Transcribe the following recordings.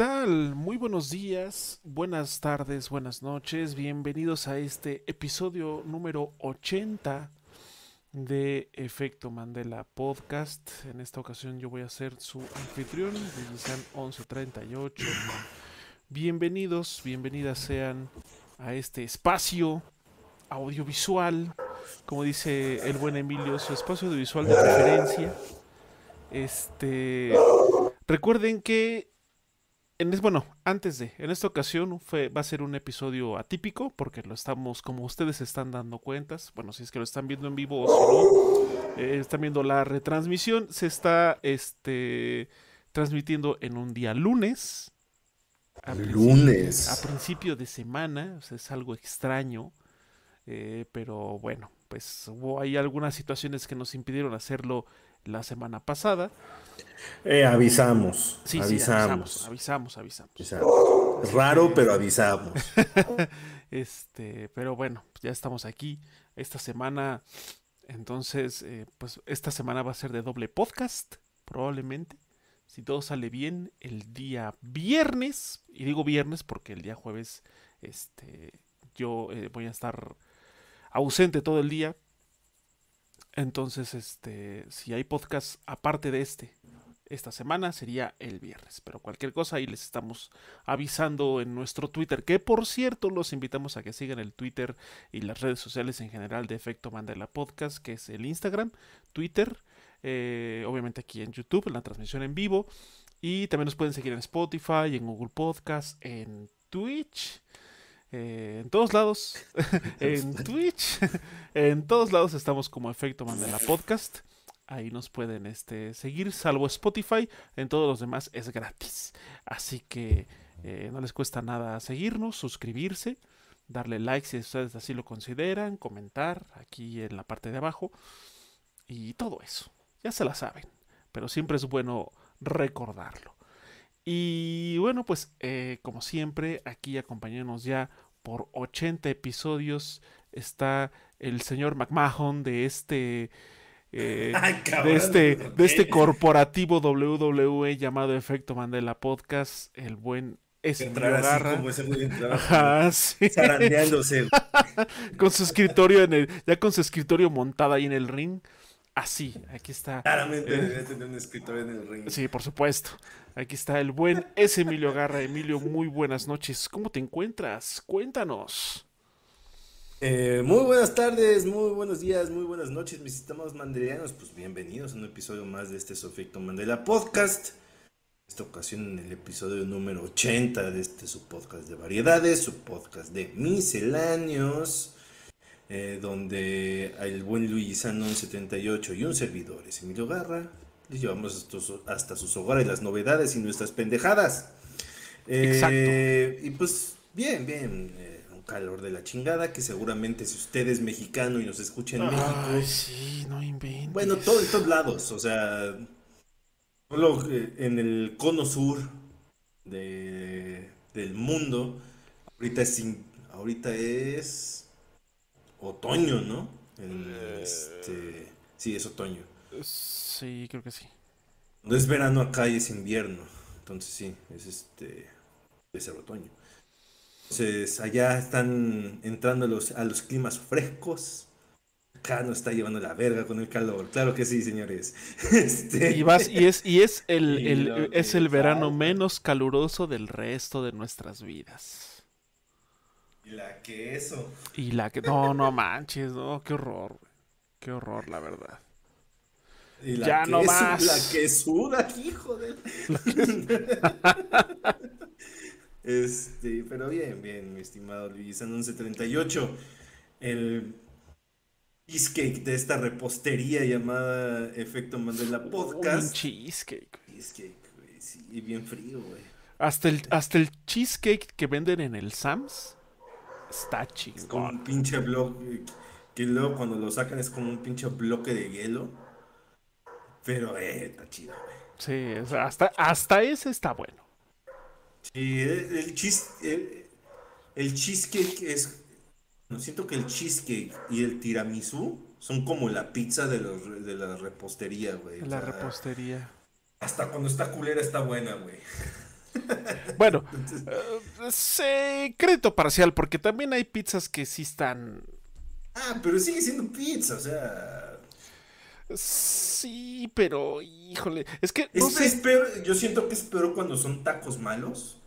¿Qué tal? Muy buenos días, buenas tardes, buenas noches. Bienvenidos a este episodio número 80 de Efecto Mandela Podcast. En esta ocasión yo voy a ser su anfitrión, Villisan 1138. Bienvenidos, bienvenidas sean a este espacio audiovisual, como dice el buen Emilio, su espacio audiovisual de preferencia. Este, recuerden que en bueno, antes de, en esta ocasión fue, va a ser un episodio atípico porque lo estamos, como ustedes se están dando cuentas, bueno, si es que lo están viendo en vivo o si no, eh, están viendo la retransmisión, se está este, transmitiendo en un día lunes. A lunes. A principio de semana, o sea, es algo extraño, eh, pero bueno, pues hubo ahí algunas situaciones que nos impidieron hacerlo la semana pasada. Eh, avisamos, sí, avisamos. Sí, avisamos, avisamos, avisamos. Raro, pero avisamos. este, pero bueno, ya estamos aquí. Esta semana, entonces, eh, pues esta semana va a ser de doble podcast, probablemente. Si todo sale bien, el día viernes, y digo viernes porque el día jueves, este, yo eh, voy a estar ausente todo el día, entonces, este, si hay podcast aparte de este, esta semana sería el viernes. Pero cualquier cosa ahí les estamos avisando en nuestro Twitter. Que por cierto, los invitamos a que sigan el Twitter y las redes sociales en general de Efecto Mandela Podcast, que es el Instagram, Twitter, eh, obviamente aquí en YouTube, en la transmisión en vivo. Y también nos pueden seguir en Spotify, en Google Podcast, en Twitch. Eh, en todos lados, en Twitch, en todos lados estamos como Efecto Mandela Podcast. Ahí nos pueden este, seguir, salvo Spotify. En todos los demás es gratis. Así que eh, no les cuesta nada seguirnos, suscribirse, darle like si ustedes así lo consideran, comentar aquí en la parte de abajo. Y todo eso. Ya se la saben. Pero siempre es bueno recordarlo. Y bueno, pues eh, como siempre, aquí acompañándonos ya por 80 episodios está el señor McMahon de este... Eh, de este de este corporativo WWE llamado Efecto Mandela Podcast, el buen es Garra. sí. con su escritorio en el, ya con su escritorio montado ahí en el ring. Así, aquí está. Claramente eh, tener un escritorio en el ring. Sí, por supuesto. Aquí está el buen es Emilio Garra. Emilio, muy buenas noches. ¿Cómo te encuentras? Cuéntanos. Eh, muy buenas tardes, muy buenos días, muy buenas noches, mis estimados mandelianos. Pues bienvenidos a un episodio más de este Sofecto Mandela Podcast. esta ocasión en el episodio número 80 de este su podcast de variedades, su podcast de misceláneos. Eh, donde el buen Luis Sanon 78 y un servidor es Emilio Garra, les llevamos hasta, sus hogares las novedades y nuestras pendejadas. Eh, y pues, bien, bien, calor de la chingada, que seguramente si usted es mexicano y nos escucha en México... sí, no inventes. Bueno, todo, en todos lados, o sea, solo en el cono sur de, del mundo, ahorita es, ahorita es otoño, ¿no? este, sí, es otoño. Sí, creo que sí. No es verano acá y es invierno. Entonces sí, es este. Debe ser otoño. Entonces allá están entrando los, a los climas frescos. Acá nos está llevando la verga con el calor. Claro que sí, señores. Este... Y, vas, y es, y es el, el es el verano menos caluroso del resto de nuestras vidas. Y la queso. Y la que. No, no manches, no, qué horror, Qué horror, la verdad. Y la ya no más. La quesuda, hijo de. este, pero bien, bien, mi estimado Luis. En 1138, el cheesecake de esta repostería llamada Efecto Mandela Podcast. Un cheesecake. Cheesecake, güey. Sí, y bien frío, güey. Hasta el, hasta el cheesecake que venden en el Sams Está chingón. Es como un pinche bloque. Que luego cuando lo sacan es como un pinche bloque de hielo. Pero eh, está chido, güey. Sí, hasta, hasta ese está bueno. Sí, el, el, el, cheesecake es. No siento que el cheesecake y el tiramisú son como la pizza de, los, de la repostería, güey. La repostería. Hasta cuando está culera está buena, güey. Bueno, sí, crédito parcial, porque también hay pizzas que sí están. Ah, pero sigue siendo pizza, o sea. Sí, pero híjole, es que Es, no sé. es peor, yo siento que es peor cuando son tacos malos.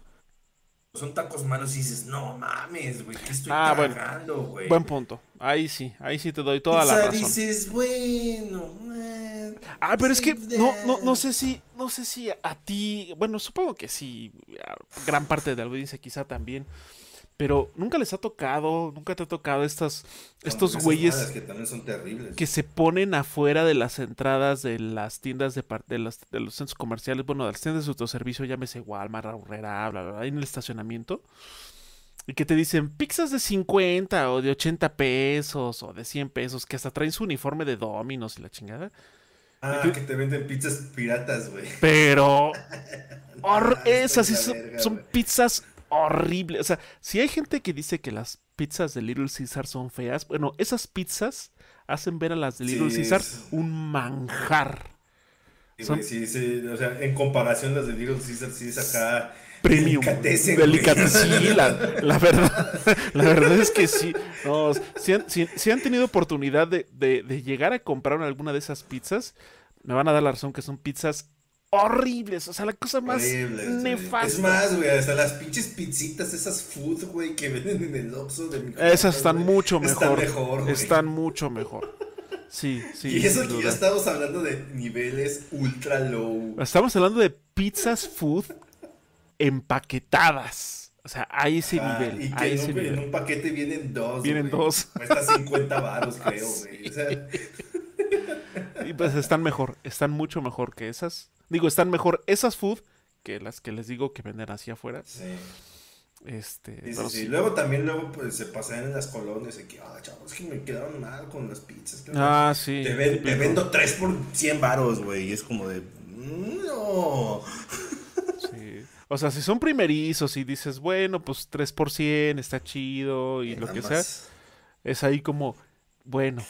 Son tacos malos y dices, no mames, güey, ¿qué estoy Ah, bueno. tragando, güey? Buen punto. Ahí sí, ahí sí te doy toda O la sea, razón. dices, bueno. eh, Ah, pero es que no, no, no eh". sé si, no sé si a ti, bueno, supongo que sí, gran parte de la audiencia quizá también, pero nunca les ha tocado, nunca te ha tocado estas, estos güeyes que también son terribles. que se ponen afuera de las entradas de las tiendas de, de, las- de los centros comerciales, bueno, de las tiendas de autoservicio, llámese Walmart, Aurrera, bla, bla, bla, en el estacionamiento, y que te dicen pizzas de 50 o de 80 pesos o de 100 pesos, que hasta traen su uniforme de Domino's y la chingada. Ah, que te venden pizzas piratas, güey. Pero esas sí son, pizzas horribles. O sea, si hay gente que dice que las pizzas de Little Caesar son feas, bueno, esas pizzas hacen ver a las de Little Sí, Caesar es- un manjar. Sí, Son- güey, sí, sí, o sea, en comparación las de Little Caesar, sí es acá. Premium. sí, la, la verdad. La verdad es que sí. No, si, han, si- si han tenido oportunidad de, de- de llegar a comprar alguna de esas pizzas, me van a dar la razón que son pizzas horribles. O sea, la cosa más Horribles, nefasta. Es más, güey, hasta las pinches pizzitas, esas food, güey, que venden en el Oxxo de mi Esas están mucho están mejor. güey. Están mucho mejor. Sí, sí. y eso que ya estamos hablando de niveles ultra low. Estamos hablando de pizzas food empaquetadas. O sea, a ese Ah, nivel. y que en ese un, en nivel. un paquete vienen dos. Vienen dos. Cuesta 50 baros, creo, güey. O sea, Y pues están mejor. Están mucho mejor que esas. Digo, están mejor esas food que las que les digo que venden hacia afuera. sí. Este, Sí. Luego también luego pues se pasan en las colonias de que, ah, chavos, es que me quedaron mal con las pizzas. que Ah, sí. Te, ven- te típico. vendo 3 por 100 varos, güey. Y es como de. "Mm, No. Sí. O sea, si son primerizos y dices, bueno, pues 3 por 100 está chido y lo que más- sea, es ahí como, bueno,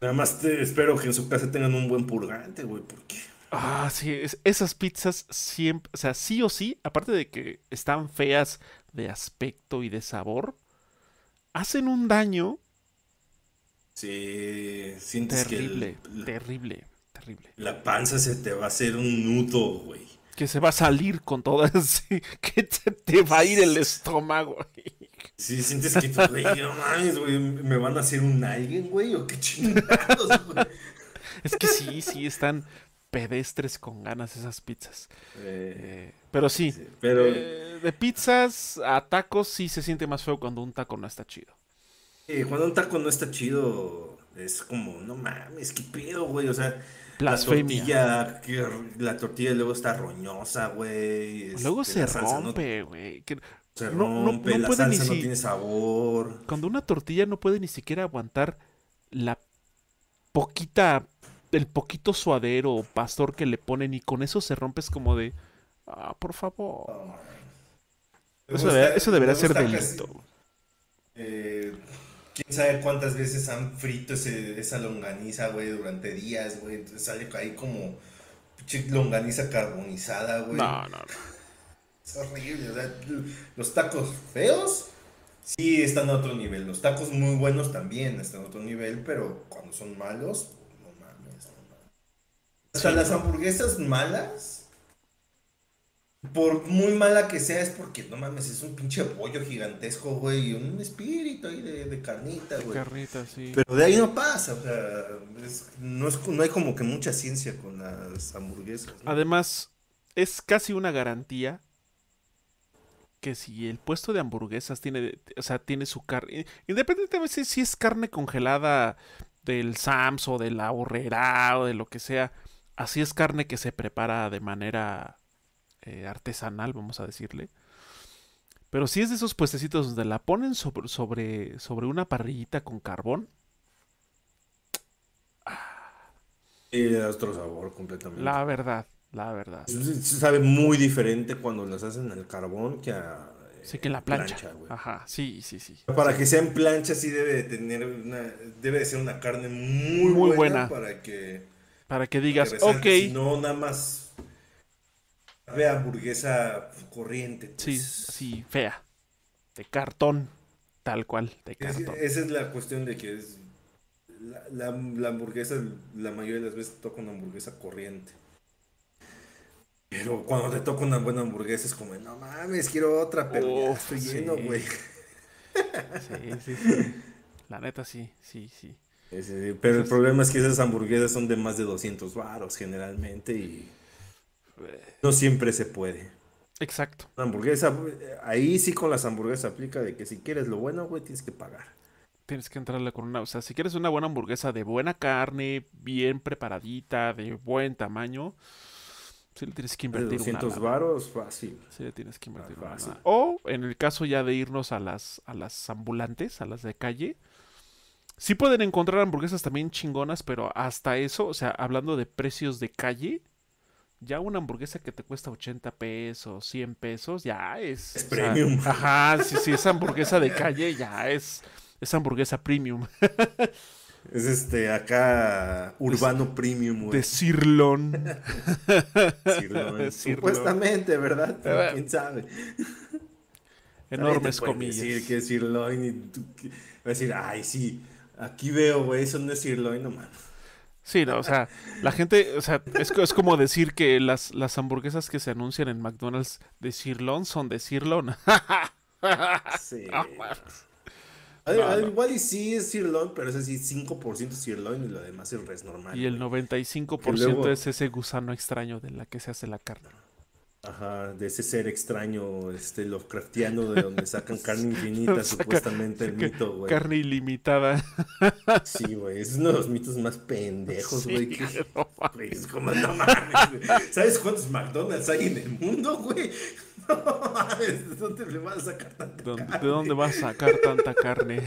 Nada más te espero que en su casa tengan un buen purgante, güey, porque. Ah, sí, es- esas pizzas siempre, o sea, sí o sí, aparte de que están feas de aspecto y de sabor, hacen un daño Sí, sientes terrible, que el- terrible, terrible. la panza se te va a hacer un nudo, güey. Que se va a salir con todas, que te, te va a ir el estómago. Sí, sientes que, güey, no mames, güey, me van a hacer un alguien, güey, o qué chingados, güey. Es que sí, sí, están pedestres con ganas esas pizzas. Eh, Eh, pero sí, sí, pero. eh, de pizzas a tacos sí se siente más feo cuando un taco no está chido. Cuando un taco no está chido, es como, no mames, qué pedo, güey. O sea, Blasfemia. la tortilla, la tortilla luego está roñosa, güey. Luego este, se no- rompe, güey. que- se no- no- rompe, no la puede ni salsa no si- tiene sabor. Cuando una tortilla no puede ni siquiera aguantar la poquita, el poquito suadero o pastor que le ponen y con eso se rompe es como de, ah, por favor. Eso, debería- eso debería ser casi- delito. eh, Quién sabe cuántas veces han frito ese- esa longaniza, güey, durante días, güey. Entonces sale ahí como longaniza carbonizada, güey. No, no, no. Es horrible, o sea, los tacos feos sí están a otro nivel, los tacos muy buenos también están a otro nivel, pero cuando son malos, no mames, no mames. Hasta Sí, las hamburguesas malas, por muy mala que sea, es porque, no mames, es un pinche pollo gigantesco, güey, y un espíritu ahí de, de carnita, güey. Carrita, sí. Pero de ahí no pasa, o sea, es- no, es, no hay como que mucha ciencia con las hamburguesas. ¿no? Además, es casi una garantía que si el puesto de hamburguesas tiene, o sea, tiene su carne, independientemente si es carne congelada del Sams o de la horrera o de lo que sea, así es carne que se prepara de manera eh, artesanal, vamos a decirle. Pero si es de esos puestecitos donde la ponen sobre, sobre, sobre una parrillita con carbón, Y le da otro sabor completamente. la verdad, la verdad. Se se sabe muy diferente cuando las hacen al carbón que a eh, Sí, que en la plancha. güey. Ajá, sí, sí, sí. Para que sea en plancha sí debe de tener una, debe de ser una carne muy, Muy buena, buena. para que, Para que digas, ok, Si no, nada más Ve hamburguesa corriente. Sí, pues. así, fea. De cartón. Tal cual, de Es- cartón. esa es la cuestión de que es la, la- la hamburguesa, la mayoría de las veces toca una hamburguesa corriente. Pero cuando te toca una buena hamburguesa es como, no mames, quiero otra, pero ya estoy lleno, sí. güey. Sí, sí, sí. La neta, sí, sí, sí. Pero el problema es que esas hamburguesas son de más de 200 varos generalmente y no siempre se puede. Exacto. Una hamburguesa, ahí sí con las hamburguesas aplica de que si quieres lo bueno, güey, tienes que pagar. Tienes que entrarle con una, o sea, si quieres una buena hamburguesa de buena carne, bien preparadita, de buen tamaño, sí le tienes que De invertir 200 una varos, fácil. Sí le tienes que invertir Ah, fácil. O en el caso ya de irnos a las, a las ambulantes, a las de calle, sí pueden encontrar hamburguesas también chingonas, pero hasta eso, o sea, hablando de precios de calle, ya una hamburguesa que te cuesta 80 pesos, 100 pesos, ya es... Es o sea, premium. ajá, sí, sí, esa hamburguesa de calle ya es... Es hamburguesa premium. Es este, acá, urbano premium, güey. De. Sirloin. Sirloin. Supuestamente, ¿verdad? Pero Eh, quién sabe. Enormes comillas. decir que es sirloin y tú que- va a decir, ay, sí, aquí veo, güey, eso no es sirloin, no mames. Sí, no, o sea, la gente, o sea, es, es como decir que las, las hamburguesas que se anuncian en McDonald's de sirloin son de sirloin. Sí. No. Ah, No, no. Igual y sí es sirloin, pero es así, 5% sirloin y lo demás es res normal. Y el güey. 95% Que luego- es ese gusano extraño de la que se hace la carne. Ajá, de ese ser extraño, este, Lovecraftiano, de donde sacan carne infinita, supuestamente el mito, güey. Carne ilimitada. Sí, güey, es uno de los mitos más pendejos, Sí, güey. que- no mames. Güey, es como, no mames, güey. ¿Sabes cuántos McDonald's hay en el mundo, güey? No mames, ¿de dónde le vas a sacar tanta ¿Dónde- carne? ¿De dónde vas a sacar tanta carne?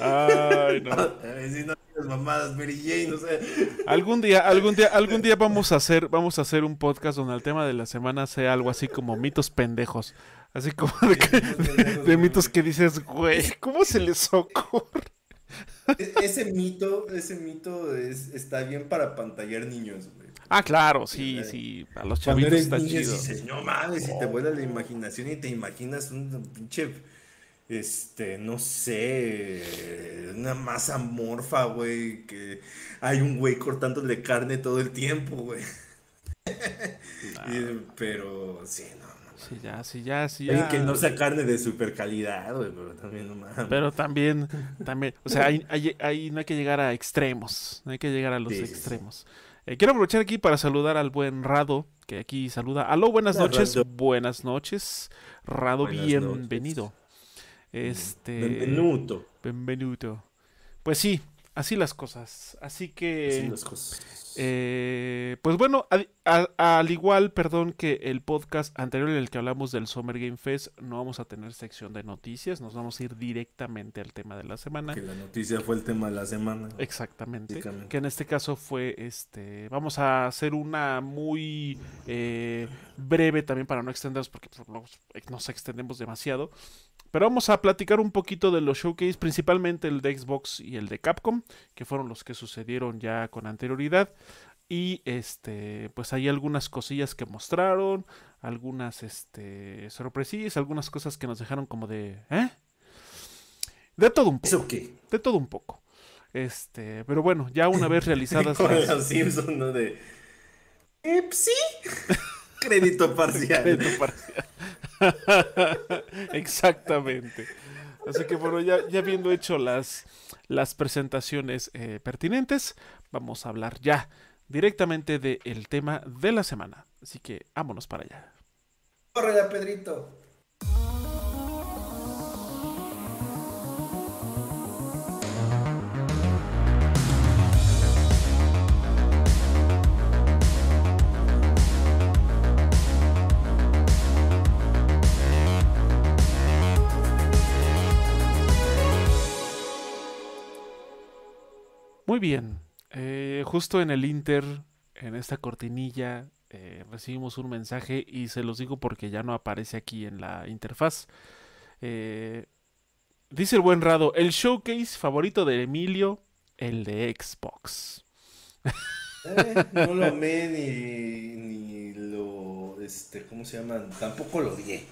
Ay, no. Ay, si no tienes mamadas, Mary Jane, no sé. Algún día, algún día, algún día vamos a hacer, vamos a hacer un podcast donde el tema de la semana sea algo así como mitos pendejos. Así como de, que- de mitos que dices, güey, ¿cómo se les ocurre? E- Ese mito, ese mito es, está bien para pantallar niños, güey. Ah, claro, sí, sí, a los chavitos está chido. dices, no mames, y te vuela la imaginación y te imaginas un pinche, este, no sé, una masa morfa, güey, que hay un güey cortándole carne todo el tiempo, güey. Pero, sí, no, no. Sí, ya, sí, ya, sí, ya. que no sea carne de super calidad, güey, pero también no mames. Pero también, también, o sea, ahí, ahí- ahí no hay que llegar a extremos, no hay que llegar a los Sí, sí, sí. extremos. Eh, quiero aprovechar aquí para saludar al buen Rado, que aquí saluda. Aló, buenas noches, buenas noches. Rado, Buenas bienvenido. Este, Benvenuto. Pues sí, así las cosas. Así que... Así las cosas. Eh, pues bueno, al, al- al igual, perdón, que el podcast anterior en el que hablamos del Summer Game Fest, no vamos a tener sección de noticias, nos vamos a ir directamente al tema de la semana. Que la noticia fue el tema de la semana. Exactamente. Que en este caso fue, este, vamos a hacer una muy eh, breve también para no extendernos porque pues, nos, nos extendemos demasiado. Pero vamos a platicar un poquito de los showcase, principalmente el de Xbox y el de Capcom, que fueron los que sucedieron ya con anterioridad. Y este, pues hay algunas cosillas que mostraron, algunas este, sorpresillas, algunas cosas que nos dejaron como de, ¿eh? De todo un poco ¿Eso qué? de todo un poco. Este, pero bueno, ya una vez realizadas Como las- los Simpsons, ¿no? De. Eh, pues sí. Crédito parcial. Crédito parcial. Exactamente. Así que bueno, ya, ya habiendo hecho las, las presentaciones eh, pertinentes, vamos a hablar ya directamente del tema de la semana. Así que vámonos para allá. Corre ya, Pedrito. Muy bien. eh, justo en el Inter, en esta cortinilla, eh, recibimos un mensaje y se los digo porque ya no aparece aquí en la interfaz. Eh, dice el buen Rado, el showcase favorito de Emilio, el de Xbox. Eh, no lo amé ni, ni lo este, ¿cómo se llama? Tampoco lo odié.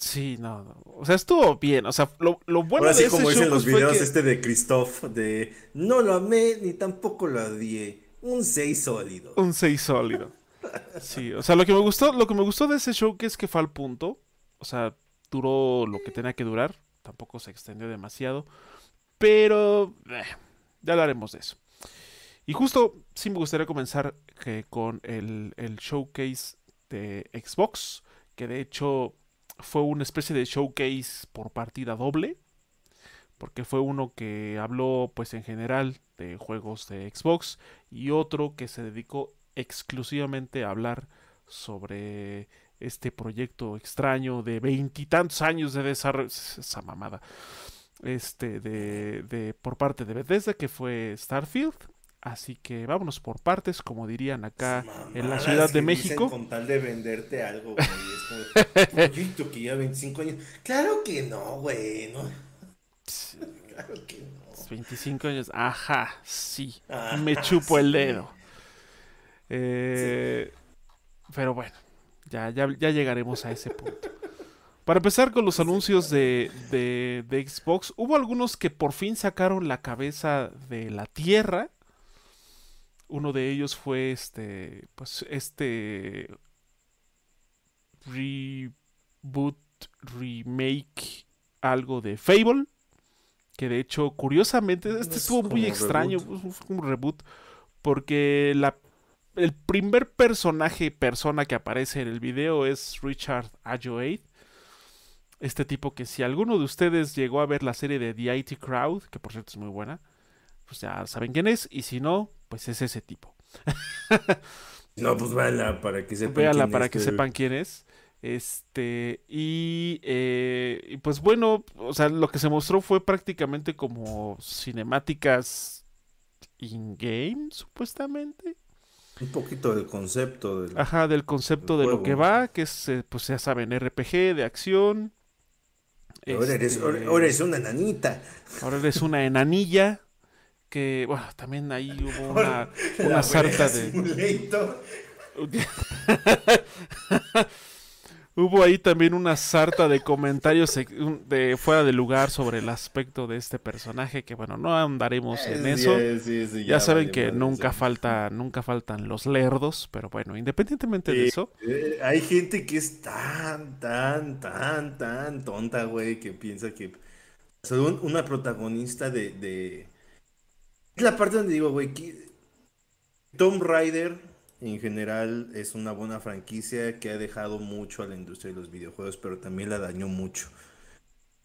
Sí, no, no, O sea, estuvo bien. O sea, lo, lo bueno Ahora de sí, como ese dicen show los pues, videos que- este de Christoph, de no lo amé ni tampoco lo odié. Un 6 sólido. Un 6 sólido. Sí, o sea, lo que me gustó, lo que me gustó de ese show que es que fue al punto. O sea, duró lo que tenía que durar. Tampoco se extendió demasiado. Pero eh, ya hablaremos de eso. Y justo sí me gustaría comenzar que con el, el showcase de Xbox. Que de hecho fue una especie de showcase por partida doble. Porque fue uno que habló pues en general de juegos de Xbox y otro que se dedicó exclusivamente a hablar sobre este proyecto extraño de veintitantos años de desarrollo, esa mamada, este, de, de- por parte de Bethesda que fue Starfield. Así que vámonos por partes, como dirían acá en la Ciudad de México. Con tal de venderte algo, güey. Es como, proyecto que ya 25 años. Claro que no, güey. No. Claro que no. 25 años, ajá, sí, Ajá, me chupo el dedo. Eh, Pero bueno, ya, ya, ya llegaremos a ese punto. Para empezar con los anuncios de, de, de Xbox, hubo algunos que por fin sacaron la cabeza de la tierra. Uno de ellos fue este, pues este reboot, remake, algo de Fable. Que de hecho, curiosamente, este es estuvo muy extraño, reboot. fue un reboot, porque la, el primer personaje, persona que aparece en el video es Richard Ayoade. Este tipo que si alguno de ustedes llegó a ver la serie de The IT Crowd, que por cierto es muy buena, pues ya saben quién es, y si no, pues es ese tipo. No, pues véala para que sepan. Véala quién para es, que pero- sepan quién es. Este, y, eh, y pues bueno, o sea, lo que se mostró fue prácticamente como cinemáticas in-game, supuestamente. Un poquito del concepto del. Ajá, del concepto de lo que va, que es, eh, pues ya saben, RPG de acción. Ahora, eres, Este, ahora, ahora eres una nanita. ahora eres una enanilla. Que, bueno, también ahí hubo una, una sarta de. Hubo ahí también una sarta de comentarios de fuera de lugar sobre el aspecto de este personaje, que bueno, no andaremos en eso. sí, sí, sí, Ya saben vale que nunca falta, nunca faltan los lerdos, pero bueno, independientemente de eso, Eh, hay gente que es tan, tan, tan, tan tonta, güey, que piensa que soy un- una protagonista de, de... Es la parte donde digo, güey, que Tomb Raider en general es una buena franquicia que ha dejado mucho a la industria de los videojuegos, pero también la dañó mucho.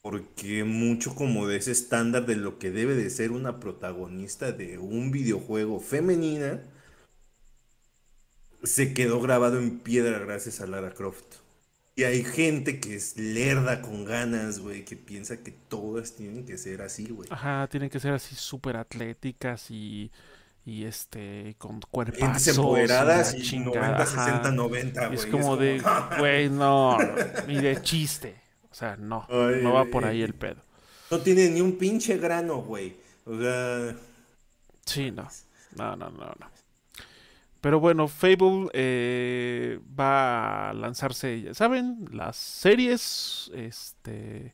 Porque mucho como de ese estándar de lo que debe de ser una protagonista de un videojuego femenina se quedó grabado en piedra gracias a Lara Croft. Y hay gente que es lerda con ganas, güey, que piensa que todas tienen que ser así, güey. ajá, tienen que ser así súper atléticas y, y este, con Gentes cuerpazos y empoderadas y chingada, 90, ajá. 60, 90, Y güey. es como de, güey, no, ni de chiste. O sea, no, Ay, no va por ahí el pedo. No tiene ni un pinche grano, güey. O sea, Sí, no. No, no, no, no. Pero bueno, Fable eh, va a lanzarse, ya saben, las series, este,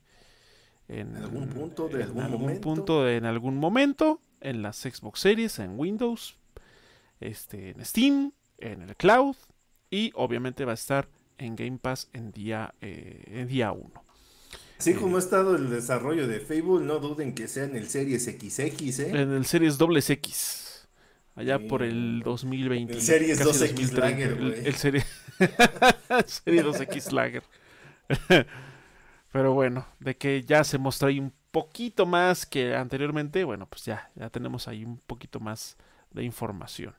en, En algún punto, de en algún algún momento. punto, en algún momento, en las Xbox Series, en Windows, este, en Steam, en el Cloud y obviamente va a estar en Game Pass en día, eh, en día 1. así como ha estado el desarrollo de Fable, no duden que sea en el Series XX, ¿eh? En el Series Dobles Allá por el Sí. 2020. El Series casi 2X 2030, Lager, el- güey. El, serie... serie 2X Lager. Pero bueno, de que ya se mostró ahí un poquito más que anteriormente, bueno, pues ya, ya tenemos ahí un poquito más de información.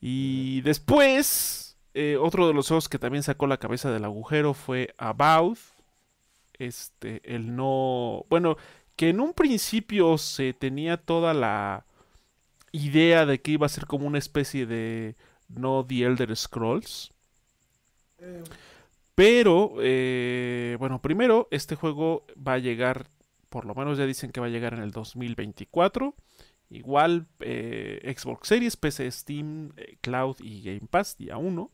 Y después, eh, otro de los juegos que también sacó la cabeza del agujero fue About. Este, el no. Bueno, que en un principio se tenía toda la idea de que iba a ser como una especie de no The Elder Scrolls. Pero, eh, bueno, primero, este juego va a llegar, por lo menos ya dicen que va a llegar en el 2024. Igual eh, Xbox Series, PC, Steam, eh, Cloud y Game Pass, día 1.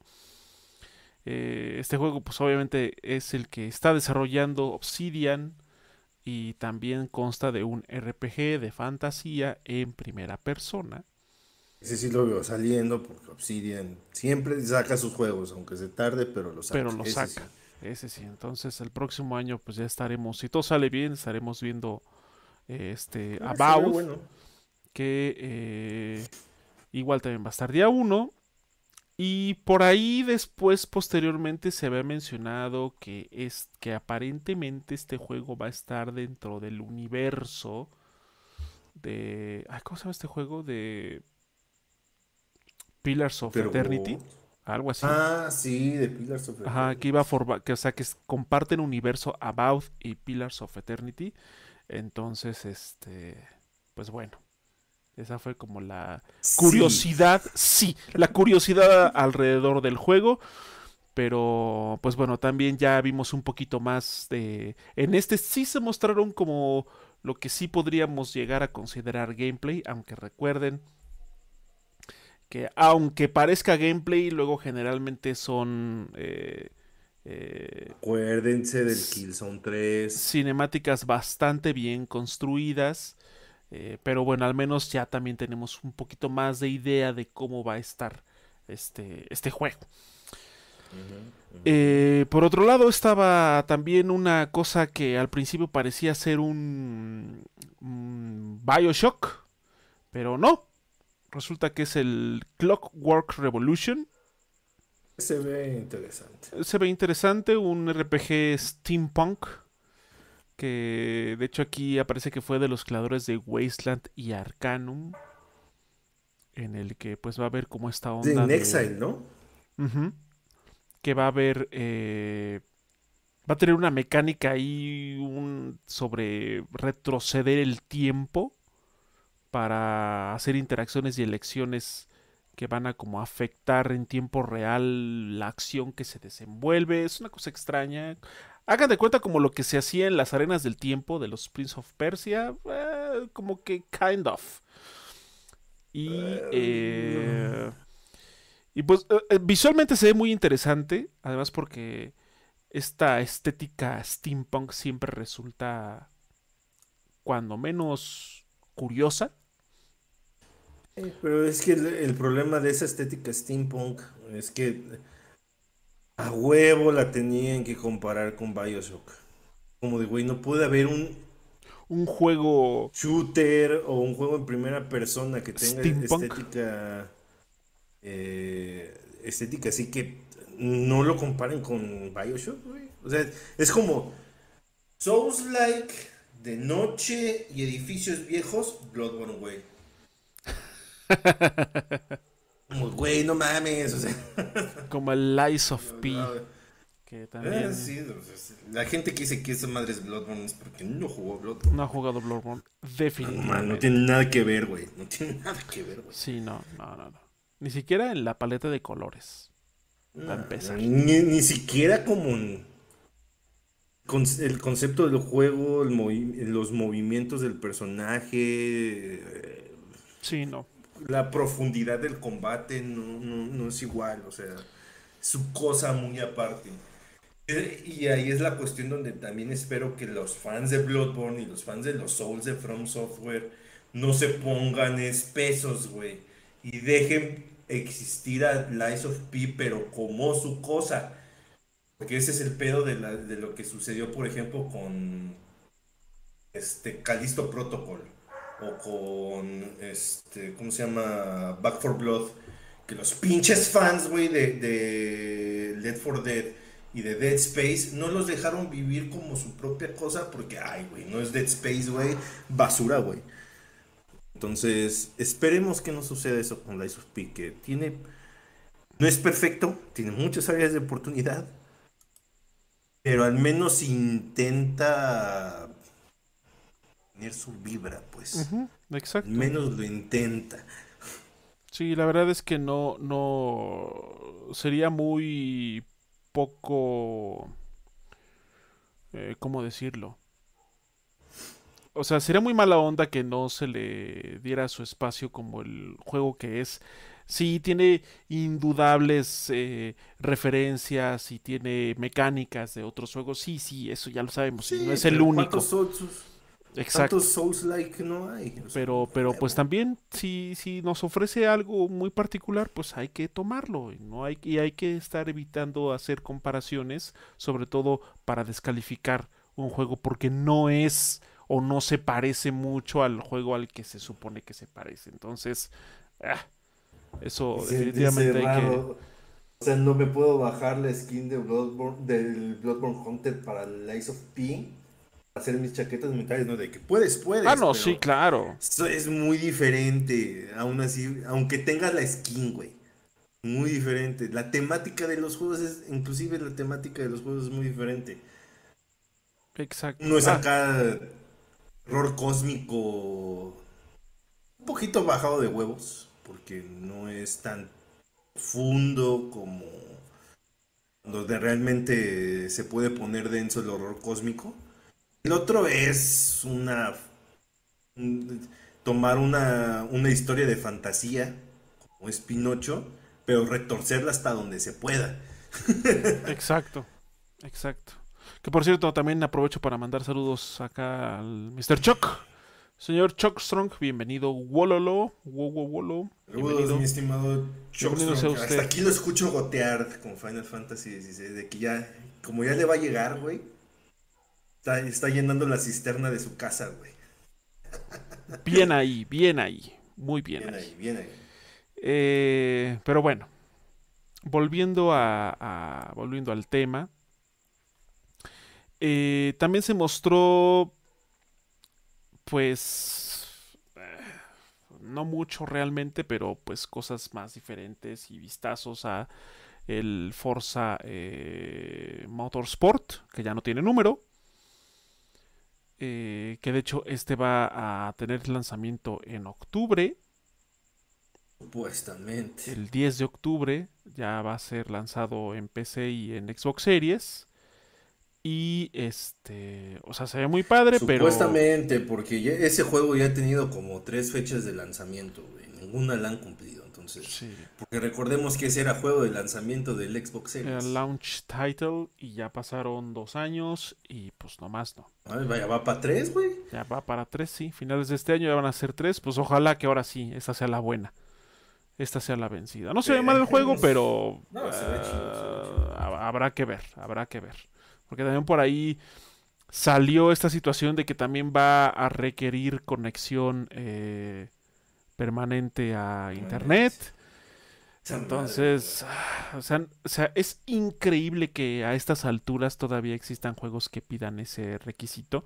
Eh, este juego pues obviamente es el que está desarrollando Obsidian y también consta de un RPG de fantasía en primera persona. Ese sí lo veo saliendo porque Obsidian siempre saca sus juegos, aunque se tarde, pero lo saca. Pero lo saca. Ese sí. Entonces el próximo año pues ya estaremos, si todo sale bien, estaremos viendo este ah, About. Que eh, igual también va a estar día 1. Y por ahí después, posteriormente, se había mencionado que, es, que aparentemente este juego va a estar dentro del universo de... ¿Cómo se llama este juego? De Pillars of Eternity. Algo así. Ah, sí, de Pillars of Eternity. Ajá, que iba a formar, que, o sea, que comparten universo About y Pillars of Eternity. Entonces, este, pues bueno, esa fue como la curiosidad, sí. la curiosidad alrededor del juego. Pero, pues bueno, también ya vimos un poquito más de... En este sí se mostraron como lo que sí podríamos llegar a considerar gameplay, aunque recuerden que aunque parezca gameplay, luego generalmente son... Eh, eh, Acuérdense del Killzone 3. Cinemáticas bastante bien construidas. Eh, pero bueno, al menos ya también tenemos un poquito más de idea de cómo va a estar este, este juego. Eh, por otro lado, estaba también una cosa que al principio parecía ser un, Bioshock, pero no. Resulta que es el Clockwork Revolution. Se ve interesante. Se ve interesante, un RPG steampunk que de hecho aquí aparece que fue de los creadores de Wasteland y Arcanum, en el que pues va a haber como esta onda... De Exile, ¿no? Que va a haber... Eh, va a tener una mecánica ahí un, sobre retroceder el tiempo para hacer interacciones y elecciones que van a como afectar en tiempo real la acción que se desenvuelve. Es una cosa extraña. Hagan de cuenta como lo que se hacía en las arenas del tiempo de los Prince of Persia. Eh, como que kind of. Y. Eh, y pues eh, visualmente se ve muy interesante. Además porque esta estética steampunk siempre resulta cuando menos curiosa. Pero es que el problema de esa estética steampunk es que a huevo la tenían que comparar con Bioshock. Como de, güey, no puede haber un... Un juego... Shooter o un juego en primera persona que tenga estética... Eh, estética así que no lo comparen con Bioshock, güey. O sea, es como Souls-like de noche y edificios viejos, Bloodborne, güey. Como, güey, no mames. O sea. Como el Lies of P. Que también... Eh, la gente que dice que esa madre es Bloodborne es porque no jugó Bloodborne. No ha jugado Bloodborne, definitivamente. No, tiene nada que ver, güey. No tiene nada que ver, güey. Sí, no, no, no, no. Ni siquiera en la paleta de colores. empezar. Ni, ni, siquiera como el concepto del juego, los movimientos del personaje. Eh, sí, no la profundidad del combate no, es igual, o sea, su cosa muy aparte. Y ahí es la cuestión donde también espero que los fans de Bloodborne y los fans de los Souls de From Software no se pongan espesos, güey, y dejen existir a Lies of P, pero como su cosa. Porque ese es el pedo de, de lo que sucedió, por ejemplo, con este Callisto Protocol o con, este, ¿cómo se llama? Back for Blood, que los pinches fans, güey, de, de Left 4 Dead y de Dead Space no los dejaron vivir como su propia cosa porque, ay, güey, no es Dead Space, güey, basura, güey. Entonces, esperemos que no suceda eso con Lies of P, que tiene, no es perfecto, tiene muchas áreas de oportunidad, pero al menos intenta tener su vibra, pues. exacto. Menos lo intenta. Sí, la verdad es que no, no, sería muy poco, eh, ¿cómo decirlo? O sea, sería muy mala onda que no se le diera su espacio como el juego que es. Sí, tiene indudables eh, referencias y tiene mecánicas de otros juegos. Sí, sí, eso ya lo sabemos. no es el único. Exacto. Souls like no hay. pero, pero pues también si, si nos ofrece algo muy particular, pues hay que tomarlo. No hay, y hay que estar evitando hacer comparaciones, sobre todo para descalificar un juego, porque no es o no se parece mucho al juego al que se supone que se parece. Entonces, ah, eso definitivamente hay que. O sea, no me puedo bajar la skin de Bloodborne, del Bloodborne Hunter para el Ice of P hacer mis chaquetas mentales, ¿no? De que puedes, puedes. Ah, no, sí, claro. Eso es muy diferente, aún así, aunque tengas la skin, güey. Muy diferente. La temática de los juegos es, inclusive la temática de los juegos es muy diferente. Exacto. No es ah. acá horror cósmico un poquito bajado de huevos, porque no es tan profundo como donde realmente se puede poner denso el horror cósmico. El otro es una. tomar una, una historia de fantasía, como es Pinocho, pero retorcerla hasta donde se pueda. Exacto, exacto. Que por cierto, también aprovecho para mandar saludos acá al Mr. Chuck. Señor Chuck Strong, bienvenido. Wololo, Wolo, Saludos, mi estimado Chuck Strong. Hasta aquí lo escucho gotear con Final Fantasy XVI, de que ya, como ya le va a llegar, güey Está, llenando la cisterna de su casa, güey. Bien ahí, bien ahí. Muy bien. Bien ahí, bien ahí. Eh, pero bueno, volviendo a, volviendo al tema, eh, también se mostró, pues, eh, no mucho realmente, pero pues cosas más diferentes y vistazos a el Forza Motorsport, que ya no tiene número. Eh, que de hecho este va a tener lanzamiento en octubre. Supuestamente. El 10 de octubre ya va a ser lanzado en PC y en Xbox Series. Y este, o sea, se ve muy padre, pero. Supuestamente, porque ese juego ya ha tenido como tres fechas de lanzamiento, Ninguna la han cumplido. Porque recordemos que ese era juego de lanzamiento del Xbox Series. Era launch title y ya pasaron dos años y pues nomás no. ya va para tres, güey. Ya va para tres, sí. Finales de este año ya van a ser tres. Pues ojalá que ahora sí, esta sea la buena. Esta sea la vencida. No se ve mal el juego, pero ah, habrá que ver, habrá que ver. Porque también por ahí salió esta situación de que también va a requerir conexión eh, permanente a internet. Entonces, o sea, o sea, es increíble que a estas alturas todavía existan juegos que pidan ese requisito.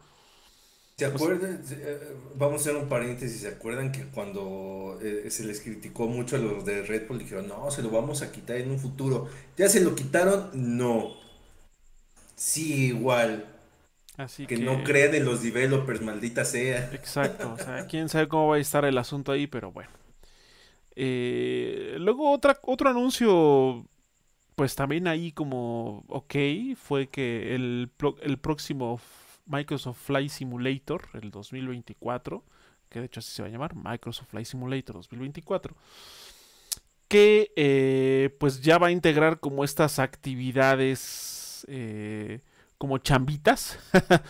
¿Se acuerdan? Eh, vamos a hacer un paréntesis. ¿Se acuerdan que cuando eh, se les criticó mucho a los de Red Bull dijeron, no, se lo vamos a quitar en un futuro? ¿Ya se lo quitaron? No. Sí, igual que, no crean en los developers, maldita sea. Exacto, o sea, quién sabe cómo va a estar el asunto ahí, pero bueno. Eh, luego otra, otro anuncio, pues también ahí como, ok, fue que el, el próximo Microsoft Flight Simulator, el 2024, que de hecho así se va a llamar, Microsoft Flight Simulator 2024, que eh, pues ya va a integrar como estas actividades eh, como chambitas.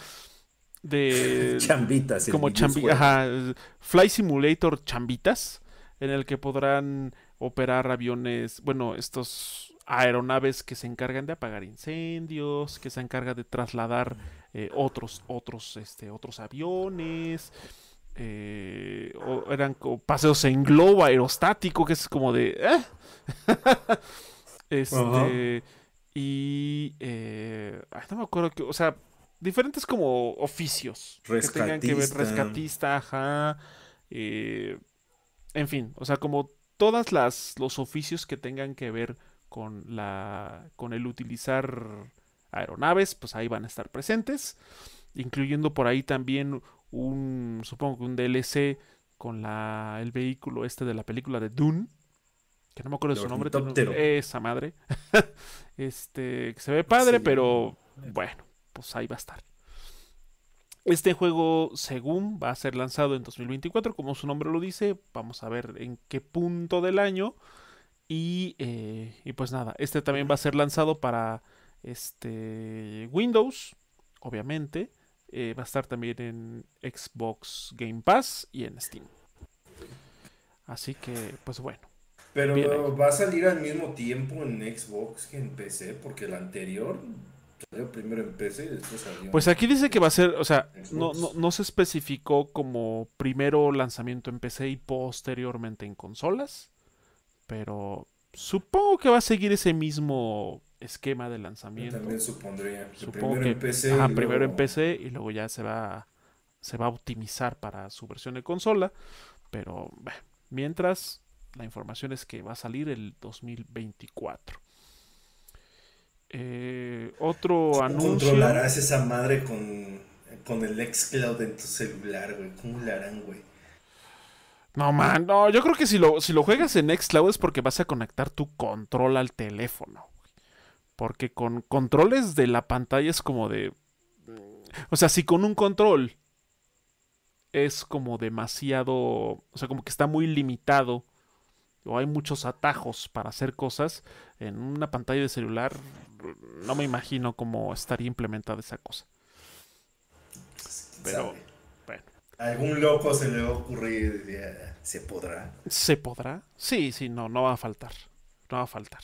de chambitas como chambitas Fly Simulator chambitas en el que podrán operar aviones bueno estos aeronaves que se encargan de apagar incendios que se encargan de trasladar eh, otros otros este otros aviones eh, eran paseos en globo aerostático que es como de ¿eh? este y eh, no me acuerdo que, o sea, diferentes como oficios que tengan que ver, rescatista, ajá, eh, en fin, o sea, como todas las los oficios que tengan que ver con la con el utilizar aeronaves, pues ahí van a estar presentes, incluyendo por ahí también un supongo que un DLC con la el vehículo este de la película de Dune que no me acuerdo de su nombre, esa madre. este, que se ve padre, pero bueno, pues ahí va a estar. Este juego, según va a ser lanzado en 2024, como su nombre lo dice, vamos a ver en qué punto del año. Y, eh, y pues nada, este también va a ser lanzado para este Windows, obviamente. Eh, va a estar también en Xbox Game Pass y en Steam. Así que, pues bueno. Pero va a salir al mismo tiempo en Xbox que en PC, porque el anterior salió primero en PC y después salió. Pues aquí dice que va a ser, o sea, no, no, no, se especificó como primero lanzamiento en PC y posteriormente en consolas. Pero supongo que va a seguir ese mismo esquema de lanzamiento. también supondría. Supongo primero que en PC ajá, primero en PC y luego ya se va se va a optimizar para su versión de consola, pero bah, mientras la información es que va a salir el 2024. Eh, otro ¿Cómo anuncio. controlarás esa madre con, con el xCloud en tu celular, güey? ¿Cómo le harán, güey? No, man, no, yo creo que si lo, si lo juegas en Xcloud es porque vas a conectar tu control al teléfono. Porque con controles de la pantalla es como de... O sea, si con un control es como demasiado... O sea, como que está muy limitado. O hay muchos atajos para hacer cosas. En una pantalla de celular no me imagino cómo estaría implementada esa cosa. Pero... Bueno. Algún loco se le va a ocurrir, ¿se podrá? ¿Se podrá? Sí, sí, no, no va a faltar. No va a faltar.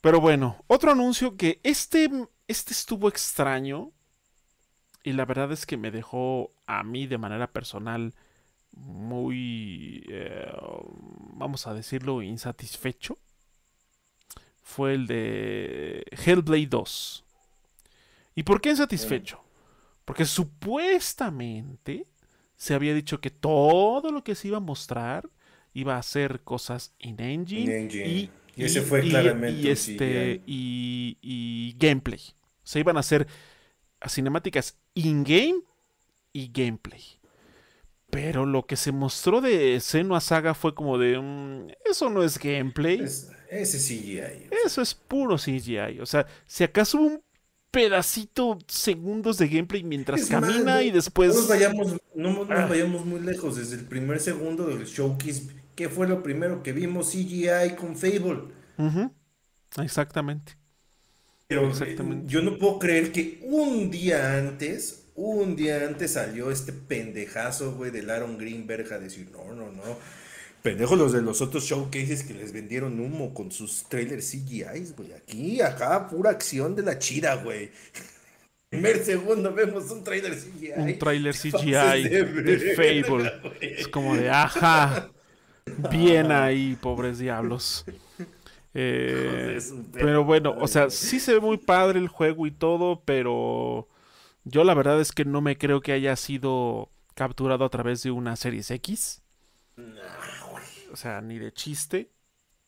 Pero bueno, otro anuncio que este, este estuvo extraño. Y la verdad es que me dejó a mí de manera personal muy, eh, vamos a decirlo, insatisfecho. Fue el de Hellblade 2. ¿Y por qué insatisfecho? Porque supuestamente se había dicho que todo lo que se iba a mostrar iba a ser cosas in-engine y, Y ese fue claramente y este y, y gameplay. Se iban a hacer cinemáticas in-game y gameplay. Pero lo que se mostró de Senua Saga fue como de mm, eso no es gameplay, Es- ese CGI. eso es puro CGI. O sea, si acaso hubo un pedacito segundos de gameplay mientras Es camina no- y No después nos vayamos, no nos Ah. vayamos muy lejos. Desde el primer segundo del showcase, ¿qué fue lo primero que vimos? CGI con Fable. Ujú, Exactamente. Pero eh, Exactamente. yo no puedo creer que un día antes, un día antes salió este pendejazo, güey, del Aaron Greenberg a decir, no, no, no. Pendejos los de los otros showcases que les vendieron humo con sus trailers CGIs, güey. Aquí, acá, pura acción de la chida, güey. Primer segundo vemos un trailer CGI. Un trailer CGI de Fable. Es como de, ajá, bien ahí, pobres diablos. Eh, pero bueno, o sea, sí se ve muy padre el juego y todo, pero yo la verdad es que no me creo que haya sido capturado a través de una Series X. Nah, güey. O sea, ni de chiste.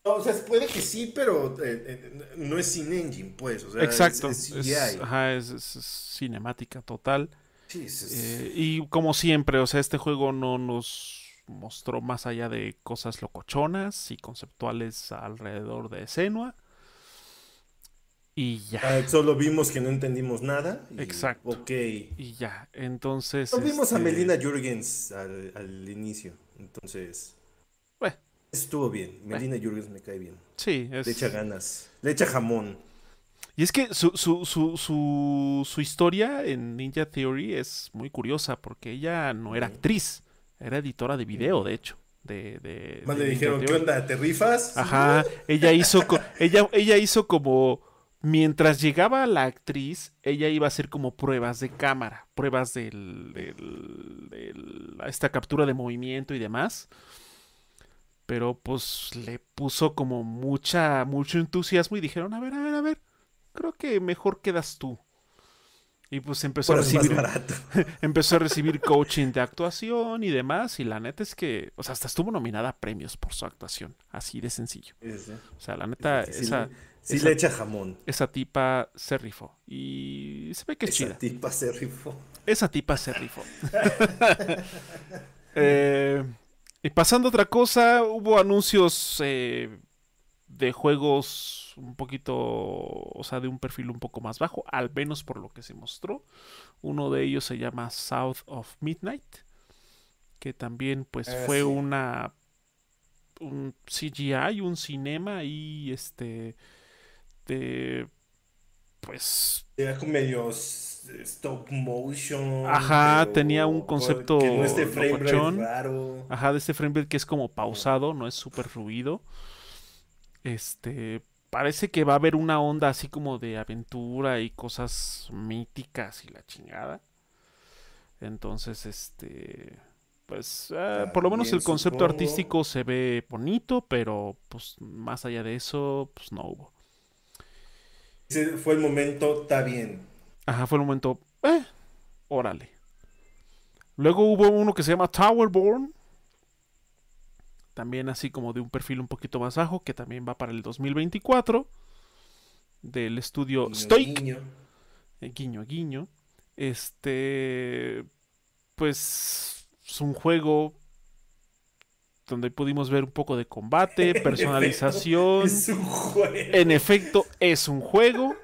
O sea, puede que sí, pero eh, eh, no es sin engine, pues. O sea, es- Exacto. es es- CGI. ajá, es, es- es cinemática total. Es- es- Eh, y como siempre, o sea, este juego no nos mostró más allá de cosas locochonas y conceptuales alrededor de Senua. Y ya, Ah, solo vimos que no entendimos nada. y- Exacto. Ok. y ya. Entonces. No vimos a este, Melina Jurgens al, al inicio. Entonces. Bueno. Estuvo bien. Melina Jurgens me cae bien. Sí, es- Le echa ganas. Le echa jamón. Y es que su, su, su, su, su historia en Ninja Theory es muy curiosa porque ella no era actriz, era editora de video, de hecho. De, de, Más de le Ninja dijeron, ¿qué Theory. onda? ¿Te rifas? Ajá, ella hizo, ella, ella hizo como, mientras llegaba la actriz, ella iba a hacer como pruebas de cámara, pruebas del- esta captura de movimiento y demás. Pero pues le puso como mucha, mucho entusiasmo y dijeron, a ver, a ver, a ver, creo que mejor quedas tú. Y pues empezó a recibir empezó a recibir coaching de actuación y demás. Y la neta es que, o sea, hasta estuvo nominada a premios por su actuación. Así de sencillo. Sí, sí. O sea, la neta, Sí, esa, sí esa- le echa jamón. esa tipa se rifó. Y se ve que es Esa chida. tipa se rifó. Esa tipa se rifó. Eh, y pasando a otra cosa, hubo anuncios eh, de juegos un poquito, o sea, de un perfil un poco más bajo, al menos por lo que se mostró. Uno de ellos se llama South of Midnight, que también pues Ah, fue sí. una un CGI, un cinema y este de pues era como medio stop motion. Ajá, tenía un concepto que no es de frame rate raro. Ajá, de este frame rate que es como pausado, no es súper fluido. Este, parece que va a haber una onda así como de aventura y cosas míticas y la chingada. Entonces, este, pues, eh, por lo menos el concepto supongo. artístico se ve bonito, pero pues más allá de eso, pues no hubo. Ese fue el momento, está bien. Ajá, fue el momento, eh, órale. Luego hubo uno que se llama Towerborn. También así como de un perfil un poquito más bajo, que también va para el 2024. Del estudio Guiño, Stoic. guiño. Eh, guiño, guiño. Este. Pues. Es un juego. Donde pudimos ver un poco de combate, personalización. Es un juego. En efecto, es un juego.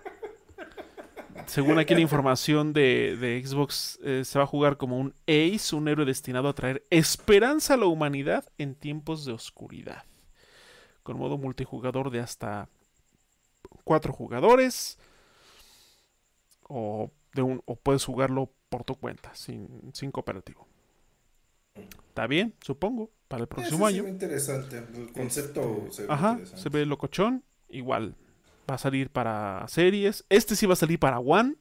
Según aquí la información de, de Xbox, eh, se va a jugar como un Ace, un héroe destinado a traer esperanza a la humanidad en tiempos de oscuridad. Con modo multijugador de hasta cuatro jugadores. O, de un, o puedes jugarlo por tu cuenta, sin, sin cooperativo. Está bien, supongo, para el próximo Ese se año. ve interesante. El concepto se ve Ajá, se ve locochón. Igual va a salir para series. Este sí va a salir para One,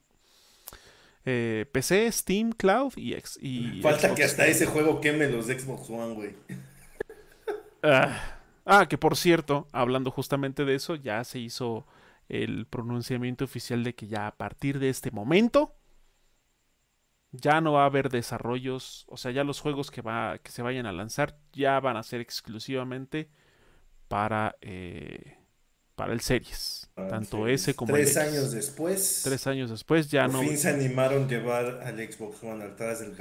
eh, PC, Steam, Cloud y, X, y Falta Xbox. que hasta ese juego queme los de Xbox One, güey. Ah, ah, que por cierto, hablando justamente de eso, ya se hizo el pronunciamiento oficial de que ya a partir de este momento ya no va a haber desarrollos, o sea, ya los juegos que, va, que se vayan a lanzar ya van a ser exclusivamente para, eh, para el series. Tanto ese como el Tres X. años después. Tres años después ya por no... fin se animaron llevar al Xbox One atrás del,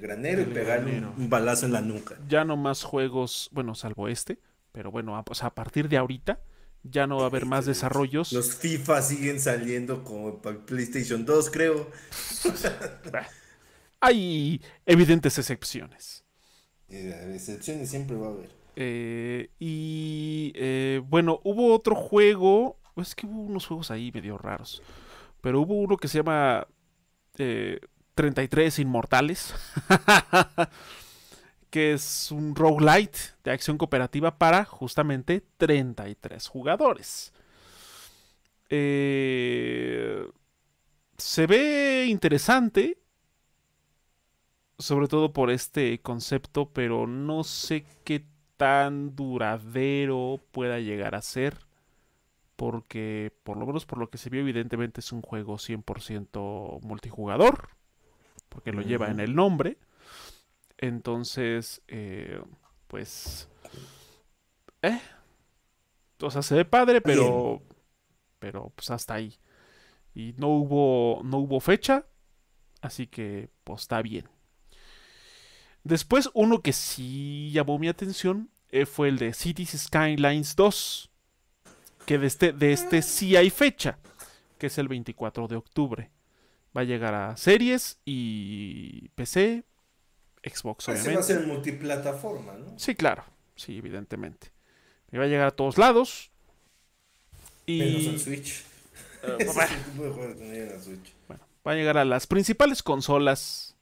granero y pegarle un- balazo en la nuca. ya no más juegos, bueno, salvo este, pero bueno, a, o sea, a partir de ahorita ya no va a haber más desarrollos. Los FIFA siguen saliendo como para el PlayStation 2, creo. Hay evidentes excepciones. Eh, excepciones siempre va a haber. Eh, y eh, bueno, hubo otro juego. Es que hubo unos juegos ahí medio raros. Pero hubo uno que se llama eh, 33 Inmortales. que es un roguelite de acción cooperativa para justamente 33 jugadores. Eh, se ve interesante. Sobre todo por este concepto, pero no sé qué tan duradero pueda llegar a ser. Porque, por lo menos por lo que se vio, evidentemente es un juego 100% multijugador. Porque lo lleva en el nombre. Entonces, eh, pues... Eh. O sea, se ve padre, pero... Pero pues hasta ahí. Y no hubo, no hubo fecha. Así que, pues está bien. Después, uno que sí llamó mi atención eh, fue el de Cities Skylines 2. Que de este, de este sí hay fecha. Que es el 24 de octubre. Va a llegar a series y PC, Xbox, Ese va a obviamente. ser multiplataforma, ¿no? Sí, claro. Sí, evidentemente. Y va a llegar a todos lados. Menos Y en Switch. eh, Switch. bueno, va a llegar a las principales consolas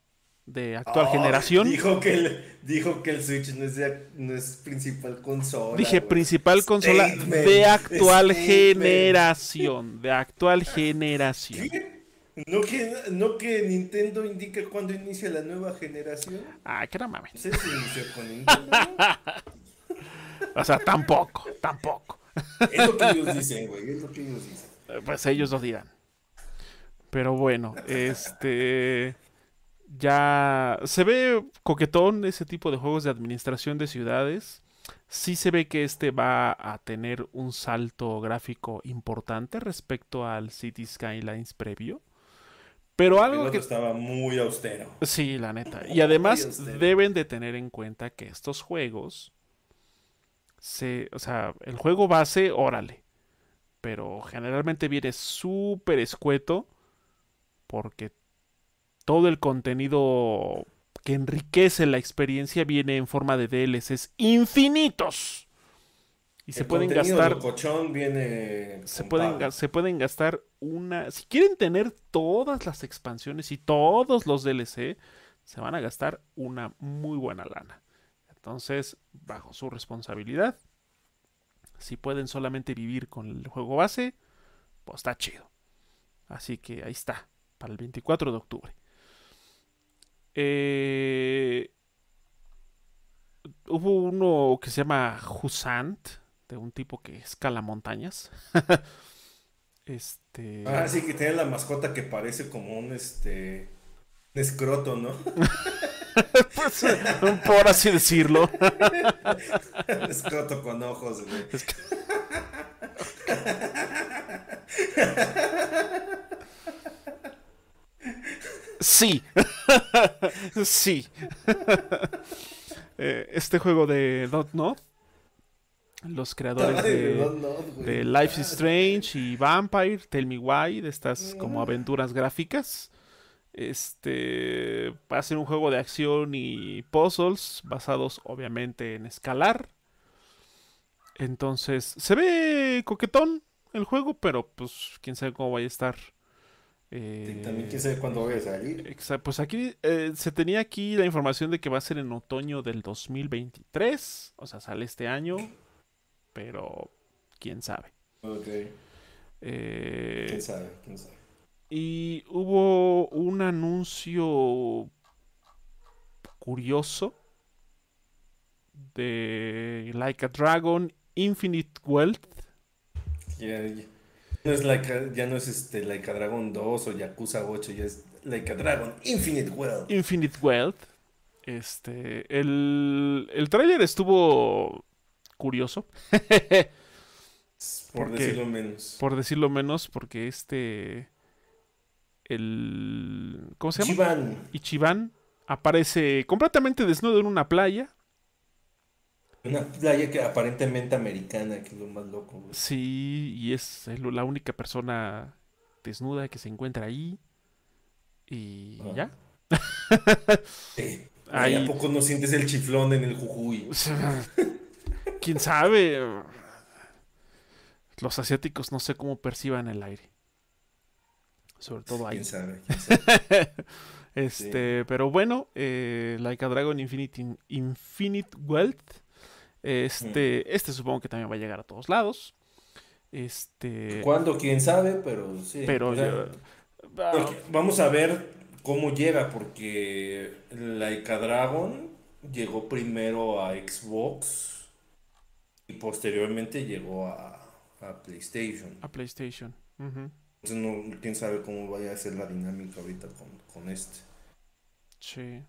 de actual Oh, generación. Dijo que, el, dijo que el Switch no es, de- no es principal consola. Dije principal consola Statement, de actual statement. generación. De actual generación. ¿Qué? ¿No que, ¿No que Nintendo indica cuándo inicia la nueva generación? Ah, que no mames. Inició con Nintendo. O sea, tampoco, tampoco. Es lo que ellos dicen, güey. Es lo que ellos dicen. Eh, Pues ellos lo dirán. Pero bueno, este. Ya se ve coquetón ese tipo de juegos de administración de ciudades. Sí se ve que este va a tener un salto gráfico importante respecto al City Skylines previo. Pero algo que estaba muy austero. Sí, la neta. Y además deben de tener en cuenta que estos juegos se, o sea, el juego base, órale. Pero generalmente viene súper escueto porque todo el contenido que enriquece la experiencia viene en forma de DLCs infinitos. Y se pueden gastar. viene se pueden, se pueden gastar una. Si quieren tener todas las expansiones y todos los DLC, se van a gastar una muy buena lana. Entonces, bajo su responsabilidad, si pueden solamente vivir con el juego base, pues está chido. Así que ahí está, para el 24 de octubre. Eh, hubo uno que se llama Husant, de un tipo que escala montañas. este. Ah, sí, que tiene la mascota que parece como un este. escroto, ¿no? pues, por así decirlo. escroto con ojos, güey. Sí. sí. Eh, este juego de Not Not, los creadores de, Life is Strange y Vampire, Tell Me Why, de estas como aventuras gráficas. Este va a ser un juego de acción y puzzles basados obviamente en escalar. Entonces, se ve coquetón el juego, pero pues quién sabe cómo vaya a estar también quién sabe cuándo voy a salir. Pues aquí eh, se tenía aquí la información de que va a ser en otoño del 2023. O sea, sale este año. Pero quién sabe. Ok. Eh, quién sabe, quién sabe. Y hubo un anuncio curioso de Like a Dragon Infinite Wealth. No es ya no es este Like a Dragon 2 o Yakuza 8, ya es Like a Dragon Infinite Wealth. Infinite Wealth. Este, el, el tráiler estuvo curioso. por decirlo menos. Por decirlo menos, porque este. El. ¿Cómo se llama? Ichiban. Ichiban aparece completamente desnudo en una playa. Una playa que aparentemente americana, que es lo más loco. Sí, y es la única persona desnuda que se encuentra ahí. Y ah. ya. sí. ¿A poco no sientes el chiflón en el jujuy? ¿Quién sabe? Los asiáticos no sé cómo perciban el aire. Sobre todo ahí. ¿Quién sabe? este, pero bueno, eh, Like a Dragon Infinite, Infinite Wealth este, este supongo que también va a llegar a todos lados. Este. ¿Cuándo? Quién sabe, pero sí. Pero ah, vamos a ver cómo llega, porque Laika Dragon llegó primero a Xbox y posteriormente llegó a, PlayStation. A PlayStation. Entonces no, quién sabe cómo vaya a ser la dinámica ahorita con, con este. Sí.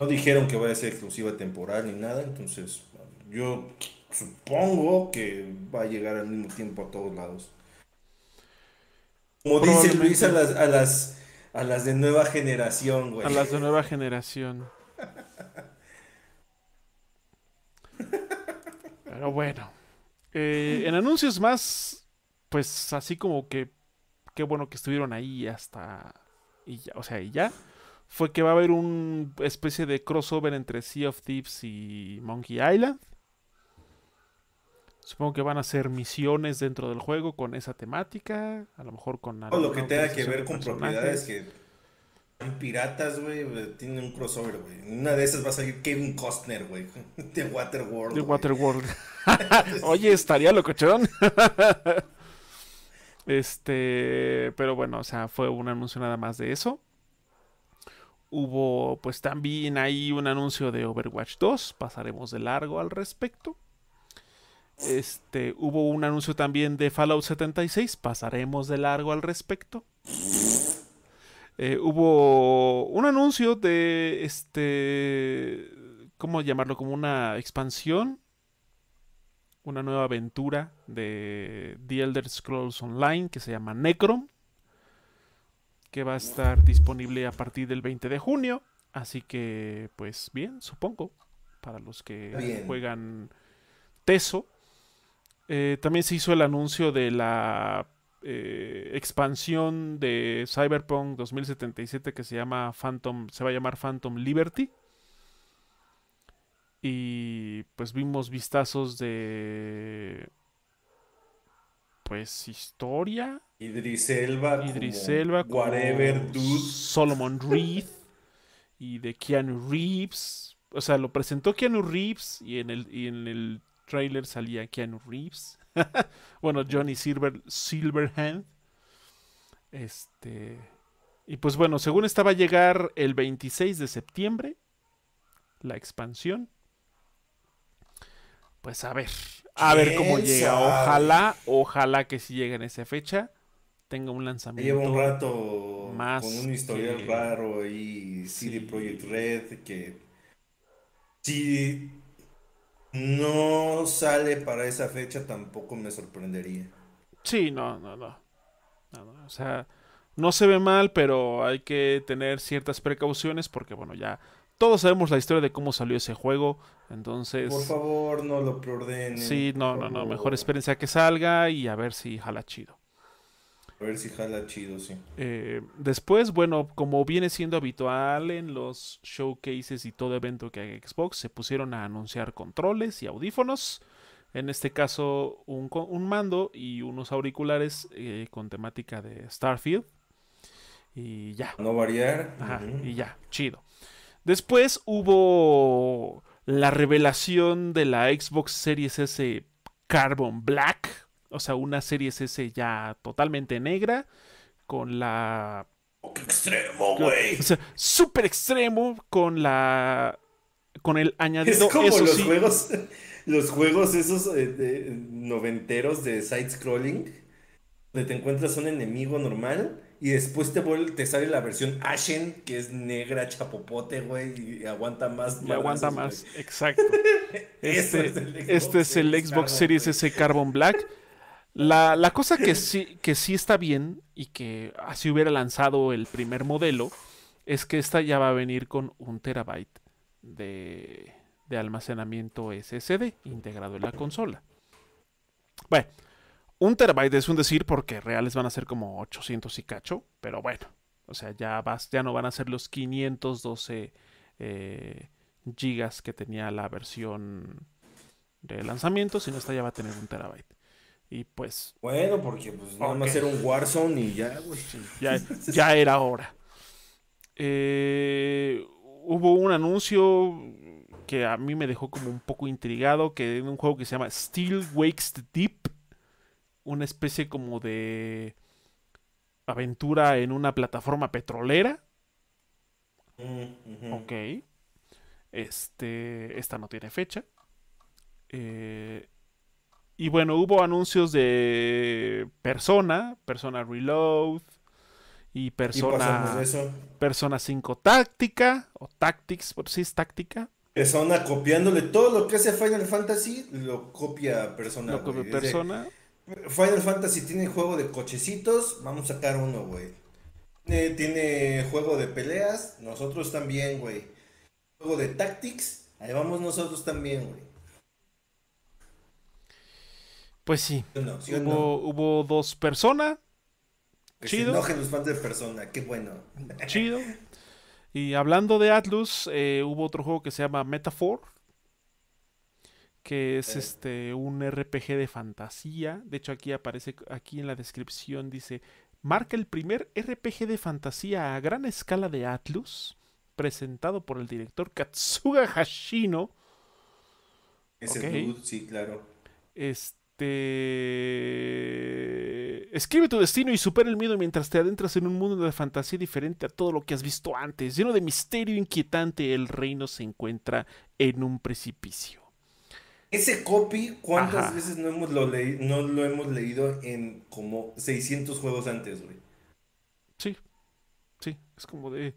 No dijeron que vaya a ser exclusiva temporal ni nada, entonces yo supongo que va a llegar al mismo tiempo a todos lados. Como dice Luis, a las, a las, a las de nueva generación, güey. A las de nueva generación. Pero bueno. Eh, en anuncios más, pues así como que qué bueno que estuvieron ahí hasta. Y ya, o sea, y ya fue que va a haber una especie de crossover entre Sea of Thieves y Monkey Island. Supongo que van a ser misiones dentro del juego con esa temática, a lo mejor con... O lo que tenga que ver con propiedades que son piratas, güey, tienen un crossover, güey. una de esas va a salir Kevin Costner, güey, de Waterworld. De Waterworld. Oye, estaría locochón. este, pero bueno, o sea, fue un anuncio nada más de eso. Hubo pues también ahí un anuncio de Overwatch 2, pasaremos de largo al respecto. Este, hubo un anuncio también de Fallout 76, pasaremos de largo al respecto. Eh, hubo un anuncio de este, ¿cómo llamarlo? Como una expansión, una nueva aventura de The Elder Scrolls Online que se llama Necrom que va a estar disponible a partir del 20 de junio. Así que, pues bien, supongo, para los que juegan Teso. Eh, también se hizo el anuncio de la eh, expansión de Cyberpunk 2077 que se llama Phantom, se va a llamar Phantom Liberty. Y pues vimos vistazos de. Pues historia. Idris Elba. Idris Elba. Whatever, dude. Solomon Reed. y de Keanu Reeves. O sea, lo presentó Keanu Reeves y en el, y en el trailer salía Keanu Reeves. bueno, Johnny Silver, Silverhand. Este. Y pues bueno, según estaba a llegar el 26 de septiembre, la expansión. Pues a ver, a ver cómo llega. Ojalá, ojalá que si llegue en esa fecha tenga un lanzamiento. Lleva un rato más con un historial raro y CD Projekt Red que si no sale para esa fecha tampoco me sorprendería. Sí, no, no, no. no o sea, no se ve mal, pero hay que tener ciertas precauciones porque, bueno, ya todos sabemos la historia de cómo salió ese juego. Entonces. Por favor, no lo preordenen. Sí, no, no, no. Mejor espérense a que salga y a ver si jala chido. A ver si jala chido, sí. Eh, después, bueno, como viene siendo habitual en los showcases y todo evento que hay Xbox, se pusieron a anunciar controles y audífonos. En este caso, un, un mando y unos auriculares eh, con temática de Starfield. Y ya. No variar. Ajá, y ya, chido. Después hubo la revelación de la Xbox Series S Carbon Black. O sea, una Series S ya totalmente negra. Con la. Oh, ¡Qué extremo, güey! O sea, súper extremo. Con la. Con el añadido. Es como los juegos. Los juegos esos eh, noventeros de side scrolling. Donde te encuentras un enemigo normal y después te, vuelve, te sale la versión Ashen, que es negra, chapopote, güey, y aguanta más. Y aguanta más, exacto. este, es este es el Xbox Series S Carbon Black. La, la, cosa que sí, que sí está bien y que así hubiera lanzado el primer modelo es que esta ya va a venir con un terabyte de, de almacenamiento SSD integrado en la consola. Bueno, un terabyte es un decir porque reales van a ser como 800 y cacho, pero bueno, o sea, ya, vas, ya no van a ser los 512 eh, gigas que tenía la versión de lanzamiento, sino esta ya va a tener un terabyte. Y pues... Bueno, porque pues nada más era un Warzone y ya, güey. ya, era hora. Eh, hubo un anuncio que a mí me dejó como un poco intrigado, que en un juego que se llama Steel Wakes the Deep una especie como de aventura en una plataforma petrolera. Mm, ok. Este, esta no tiene fecha. Eh, y bueno, hubo anuncios de Persona, Persona Reload y Persona, Persona 5 Táctica o Tactics, por si es táctica. Persona copiándole todo lo que hace Final Fantasy, lo copia Persona. Lo copia Persona. Final Fantasy tiene juego de cochecitos, vamos a sacar uno, güey. Tiene, juego de peleas, nosotros también, güey. Juego de tactics, ahí vamos nosotros también, güey. Pues sí. hubo, dos personas. Chido. Se enojen los fans de persona, qué bueno. Chido. Y hablando de Atlus, eh, hubo otro juego que se llama Metaphor, que es este un RPG de fantasía. De hecho, aquí aparece, aquí en la descripción dice, marca el primer RPG de fantasía a gran escala de Atlus, presentado por el director Katsuga Hashino. Ese sí, claro. Este... Escribe tu destino y supera el miedo mientras te adentras en un mundo de fantasía diferente a todo lo que has visto antes. Lleno de misterio inquietante, el reino se encuentra en un precipicio. Ese copy, ¿cuántas veces no, hemos lo, no lo hemos leído en como 600 juegos antes, güey? Sí, sí, es como de...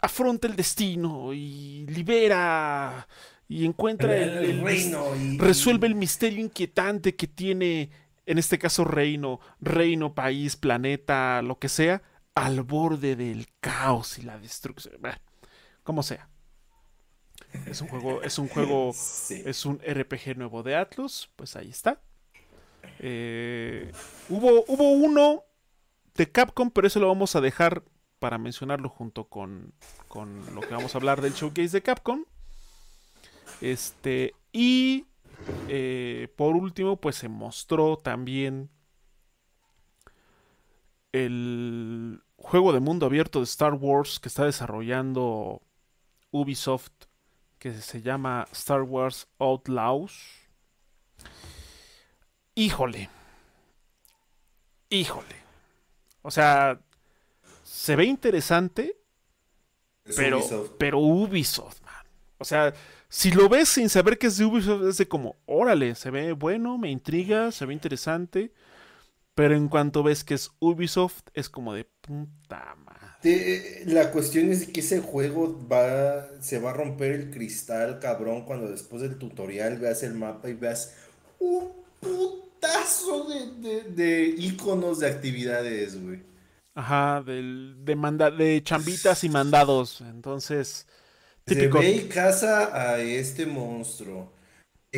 Afronta el destino y libera y encuentra el, reino. Y... Resuelve el misterio inquietante que tiene, en este caso, reino, reino, país, planeta, lo que sea, al borde del caos y la destrucción. como sea. Es un juego, es un juego, es un RPG nuevo de Atlus, pues ahí está. Eh, hubo, hubo uno de Capcom, pero eso lo vamos a dejar para mencionarlo junto con, con lo que vamos a hablar del showcase de Capcom. Este, y eh, por último, pues se mostró también el juego de mundo abierto de Star Wars que está desarrollando Ubisoft, que se llama Star Wars Outlaws. Híjole. Híjole. O sea, se ve interesante, pero Ubisoft. pero Ubisoft, man. O sea, si lo ves sin saber que es de Ubisoft, es de como, órale, se ve bueno, me intriga, se ve interesante. Pero en cuanto ves que es Ubisoft, es como de puta madre. La cuestión es que ese juego va, se va a romper el cristal, cabrón, cuando después del tutorial veas el mapa y veas un putazo de, de, iconos de actividades, güey. Ajá, del, de, manda, de chambitas y mandados. Entonces, típico. Se ve y caza a este monstruo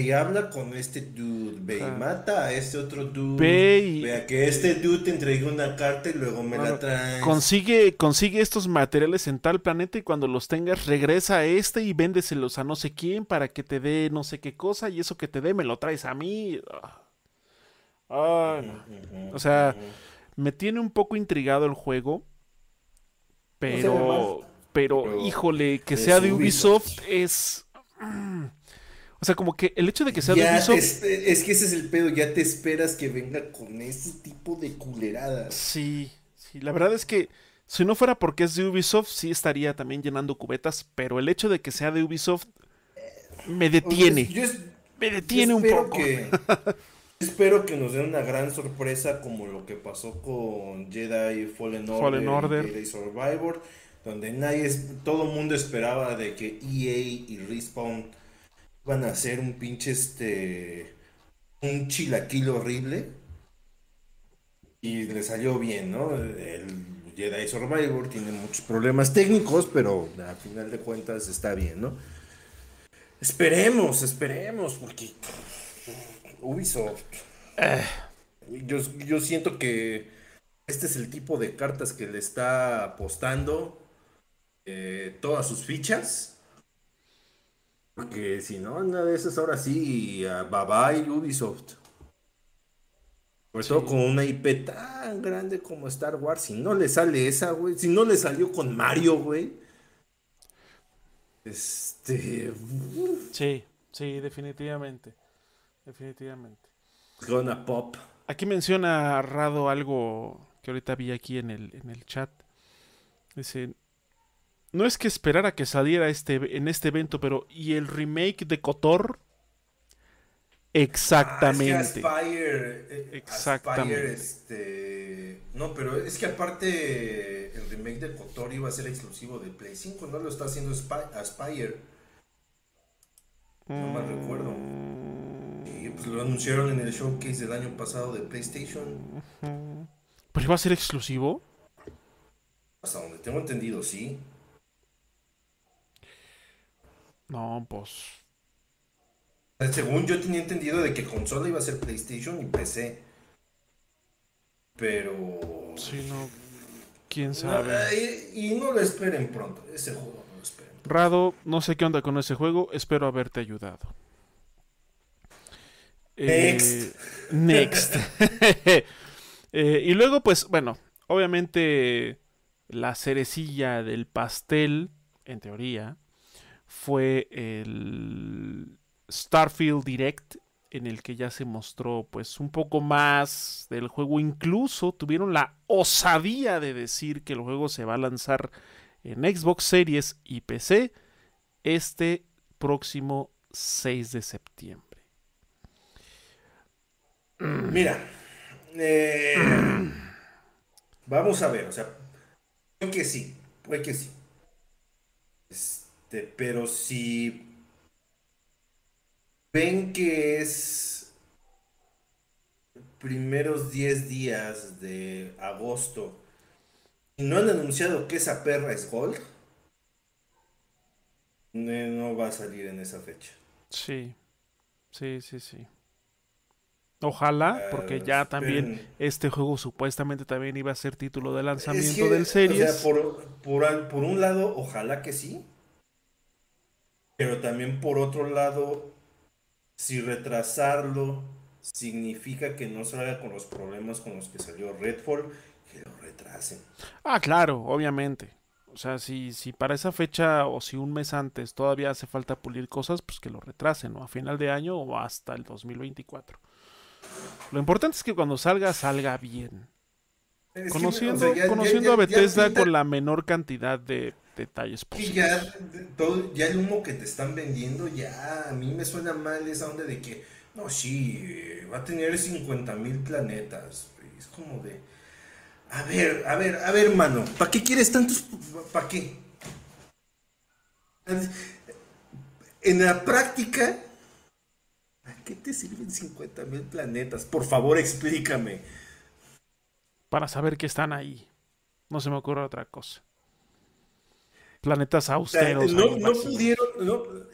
y habla con este dude, ve, y mata a este otro dude. Ve y... Vea que este dude te entrega una carta y luego me la trae. Consigue, consigue estos materiales en tal planeta y cuando los tengas regresa a este y véndeselos a no sé quién para que te dé no sé qué cosa y eso que te dé me lo traes a mí. o sea, me tiene un poco intrigado el juego, pero, pero, híjole, que sea de Ubisoft es... Mm, o sea, como que el hecho de que sea de Ubisoft. Es que ese es el pedo, ya te esperas que venga con ese tipo de culeradas. Sí, sí, la verdad es que si no fuera porque es de Ubisoft, sí estaría también llenando cubetas, pero el hecho de que sea de Ubisoft me detiene. me detiene un poco. Que, espero que nos den una gran sorpresa como lo que pasó con Jedi Fallen Order, Fallen Order. Jedi Survivor, donde nadie, todo el mundo esperaba de que EA y Respawn van a hacer un pinche este un chilaquil horrible y le salió bien, ¿no? El Jedi Survivor tiene muchos problemas técnicos, pero a final de cuentas está bien, ¿no? Esperemos, esperemos, porque Ubisoft. Yo, yo siento que este es el tipo de cartas que le está apostando eh, todas sus fichas porque si no, una de esas ahora sí, bye bye Ubisoft. Por todo con una IP tan grande como Star Wars. Si no le sale esa, güey. Si no le salió con Mario, güey. Este. Sí, sí, definitivamente. Definitivamente. Gonna pop. Aquí menciona Rado algo que ahorita vi aquí en el, en el chat. Dice, no es que esperara que saliera este, en este evento, pero ¿y el remake de Kotor? Exactamente. Ah, es que Aspire, eh, Exactamente. este... No, pero es que aparte el remake de Kotor iba a ser exclusivo de Play 5, no lo está haciendo Aspire. No mal recuerdo. Y pues lo anunciaron en el showcase del año pasado de PlayStation. ¿Pero iba a ser exclusivo? Hasta donde tengo entendido, sí. No, pues. Según yo tenía entendido de que consola iba a ser PlayStation y PC. Pero. Sí, no. Quién sabe. y, no lo esperen pronto. Ese juego no lo esperen. Rado, no sé qué onda con ese juego. Espero haberte ayudado. Next. Eh, next. Eh, y luego, pues, bueno, obviamente la cerecilla del pastel, en teoría, fue el Starfield Direct en el que ya se mostró pues un poco más del juego. Incluso tuvieron la osadía de decir que el juego se va a lanzar en Xbox Series y PC este próximo 6 de septiembre. Mira, eh, vamos a ver, o sea, puede que sí, puede que sí. Este, pero si ven que es primeros 10 días de agosto y no han anunciado que esa perra es Gold, no va a salir en esa fecha. Sí, sí, sí, sí. Ojalá, porque ya también este juego supuestamente también iba a ser título de lanzamiento del series. por, por un lado, ojalá que sí. Pero también por otro lado, si retrasarlo significa que no salga con los problemas con los que salió Redfall, que lo retrasen. Ah, claro, obviamente. O sea, si, si para esa fecha o si un mes antes todavía hace falta pulir cosas, pues que lo retrasen, ¿no? A final de año o hasta el 2024. Lo importante es que cuando salga, salga bien. conociendo conociendo a Bethesda con la menor cantidad de detalles posibles. ya, todo, ya el humo que te están vendiendo, ya a mí me suena mal esa onda de que, no, sí, va a tener 50 mil planetas. Es como de, a ver, a ver, a ver, hermano, ¿para qué quieres tantos? ¿Para qué? En la práctica, ¿a qué te sirven 50 mil planetas? Por favor, explícame. Para saber que están ahí. No se me ocurre otra cosa. Planetas austeros. no, no pudieron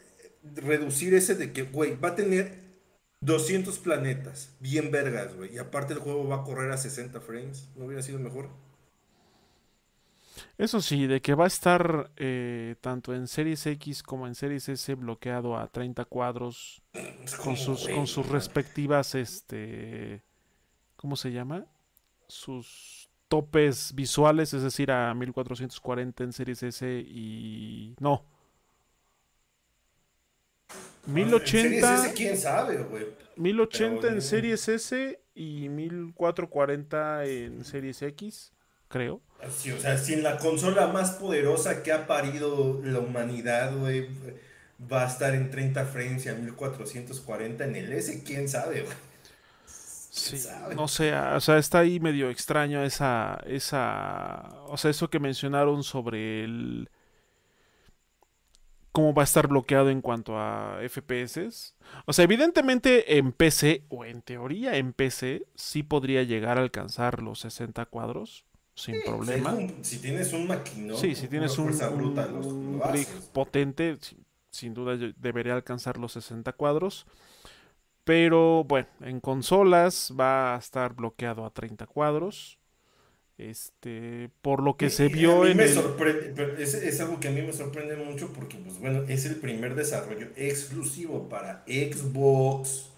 reducir ese de que, güey, va a tener 200 planetas, bien vergas, güey. Y aparte el juego va a correr a 60 frames. ¿No hubiera sido mejor? Eso sí, de que va a estar eh, tanto en Series X como en Series S bloqueado a 30 cuadros con sus, con sus respectivas, este, ¿cómo se llama? Sus topes visuales, es decir, a 1440 en Series S y... No, 1080. quién sabe, güey. 1080 en Series S y 1440 en Series X, creo. Sí, o sea, sin la consola más poderosa que ha parido la humanidad, güey, va a estar en 30 frames y a 1440 en el S, quién sabe, güey. Sí, no sé, o sea, está ahí medio extraño esa, esa, o sea, eso que mencionaron sobre el, cómo va a estar bloqueado en cuanto a FPS. O sea, evidentemente en PC, o en teoría en PC, sí podría llegar a alcanzar los 60 cuadros sin problema. Si, tienes un maquinón, sí, si tienes un, un, potente, sin duda debería alcanzar los 60 cuadros. Pero bueno, en consolas va a estar bloqueado a 30 cuadros. Este, por lo que se vio en. Me sorprende, es, algo que a mí me sorprende mucho porque, pues bueno, es el primer desarrollo exclusivo para Xbox,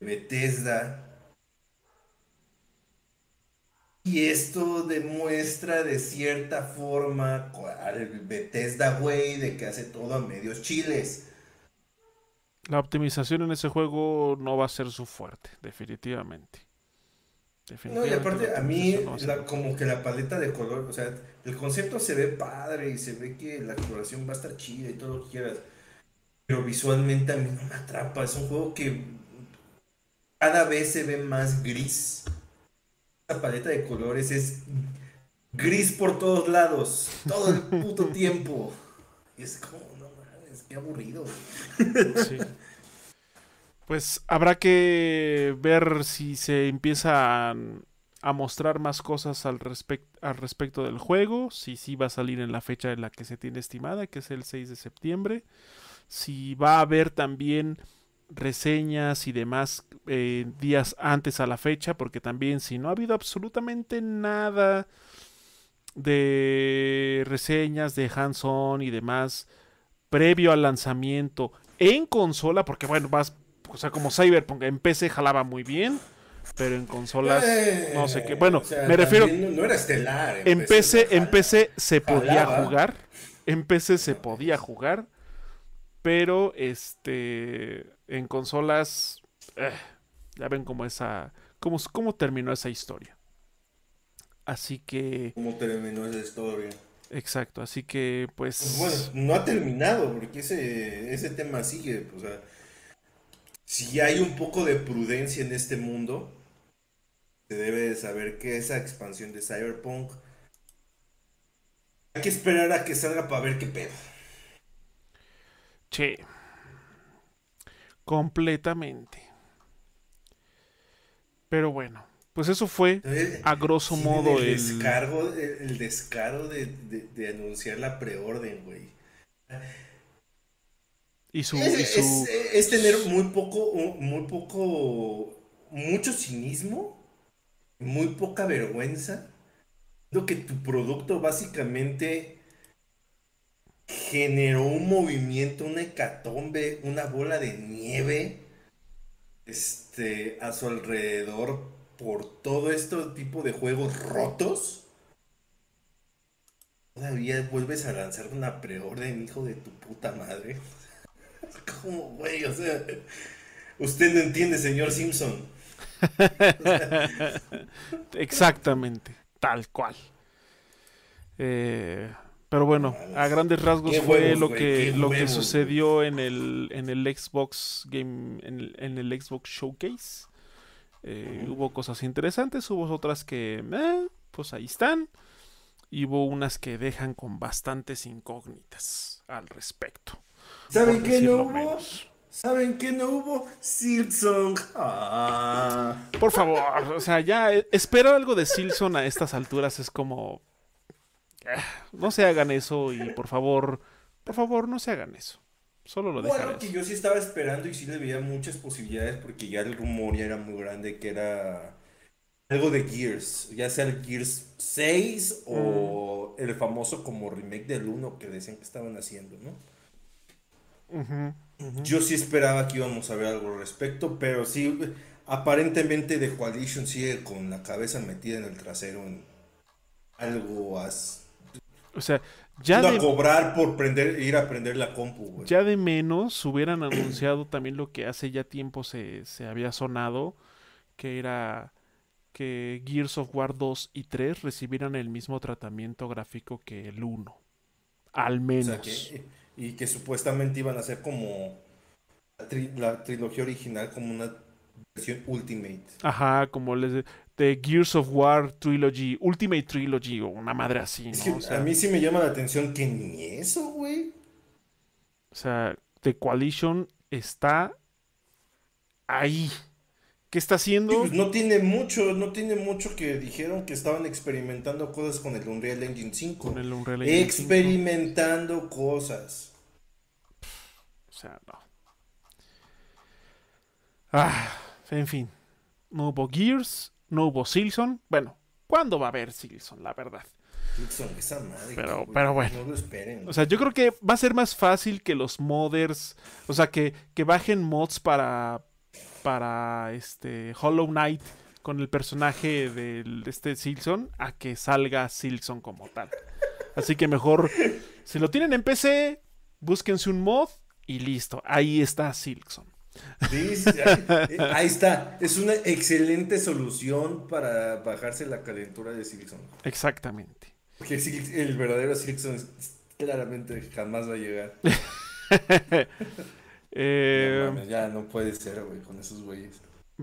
Bethesda. Y esto demuestra de cierta forma al Bethesda, güey, de que hace todo a medios chiles. La optimización en ese juego no va a ser su fuerte, definitivamente. No, y aparte a mí como que la paleta de color, o sea, el concepto se ve padre y se ve que la exploración va a estar chida y todo lo que quieras. Pero visualmente a mí no me atrapa. Es un juego que cada vez se ve más gris. La paleta de colores es gris por todos lados, todo el puto tiempo. Y es como, no mames, qué aburrido. Sí. Pues habrá que ver si se empiezan a mostrar más cosas al, al respecto del juego, si sí va a salir en la fecha en la que se tiene estimada, que es el 6 de septiembre, si va a haber también reseñas y demás eh, días antes a la fecha, porque también si no ha habido absolutamente nada de reseñas de hands-on y demás previo al lanzamiento en consola, porque bueno, vas o sea, como Cyberpunk en PC jalaba muy bien, pero en consolas eh, no sé qué. Bueno, me refiero no, era estelar. En, PC, en PC se podía jugar, en PC se podía jugar, pero este en consolas eh, ya ven cómo esa cómo, cómo terminó esa historia. Así que cómo terminó esa historia. Exacto, así que pues... pues bueno, no ha terminado porque ese, ese tema sigue, o sea, si hay un poco de prudencia en este mundo, se debe de saber que esa expansión de Cyberpunk hay que esperar a que salga para ver qué pedo. Che. Completamente. Pero bueno, pues eso fue a grosso modo el, descargo, el, descaro de, de anunciar la preorden, güey. Y su, es, tener muy poco, muy poco, mucho cinismo, muy poca vergüenza. Lo que tu producto básicamente generó un movimiento, una hecatombe, una bola de nieve este, a su alrededor por todo este tipo de juegos rotos. Todavía vuelves a lanzar una preorden, hijo de tu puta madre. Como, güey, o sea, usted no entiende, señor Simpson. Exactamente, tal cual. Eh, pero bueno, a grandes rasgos fue lo que lo que sucedió en el en el Xbox Game en el, Xbox Showcase. Eh, hubo cosas interesantes, hubo otras que eh, pues ahí están. Y hubo unas que dejan con bastantes incógnitas al respecto. ¿Saben qué no hubo? ¿Saben qué no hubo? Silson. Ah. Por favor, o sea, ya eh, espero algo de Silson a estas alturas. Es como. Eh, no se hagan eso y por favor, por favor, no se hagan eso. Solo lo dejaré. Bueno, que yo sí estaba esperando y sí le veía muchas posibilidades porque ya el rumor ya era muy grande que era algo de Gears, ya sea el Gears 6 o el famoso como remake del 1 que decían que estaban haciendo, ¿no? Yo sí esperaba que íbamos a ver algo al respecto, pero sí, aparentemente The Coalition sigue con la cabeza metida en el trasero en algo as... O sea, ya de... a cobrar por prender, ir a prender la compu, Ya de menos hubieran anunciado también lo que hace ya tiempo se, se había sonado, que era que Gears of War 2 y 3 recibieran el mismo tratamiento gráfico que el 1. Al menos. Y que supuestamente iban a ser como la, trilogía original, como una versión Ultimate. Ajá, como les de Gears of War Trilogy, Ultimate Trilogy o una madre así. a mí sí me llama la atención que ni eso, güey. O sea, The Coalition está ahí. ¿Qué está haciendo? Pues no tiene mucho, no tiene mucho que dijeron que estaban experimentando cosas con el Unreal Engine 5. Con el Unreal Engine experimentando cosas. O sea, no. Ah, en fin. No hubo Gears, no hubo Silson. Bueno, ¿cuándo va a haber Silson, la verdad? Silson, esa madre. Pero, pero bueno. No lo esperen. O sea, yo creo que va a ser más fácil que los modders. O sea, que, que bajen mods para, para este Hollow Knight con el personaje de este Silson a que salga Silson como tal. Así que mejor, si lo tienen en PC, búsquense un mod y listo. Ahí está Silson. ahí, está. Es una excelente solución para bajarse la calentura de Silson. Exactamente. Porque el verdadero Silson claramente jamás va a llegar. Eh, ya no puede ser, güey, con esos güeyes.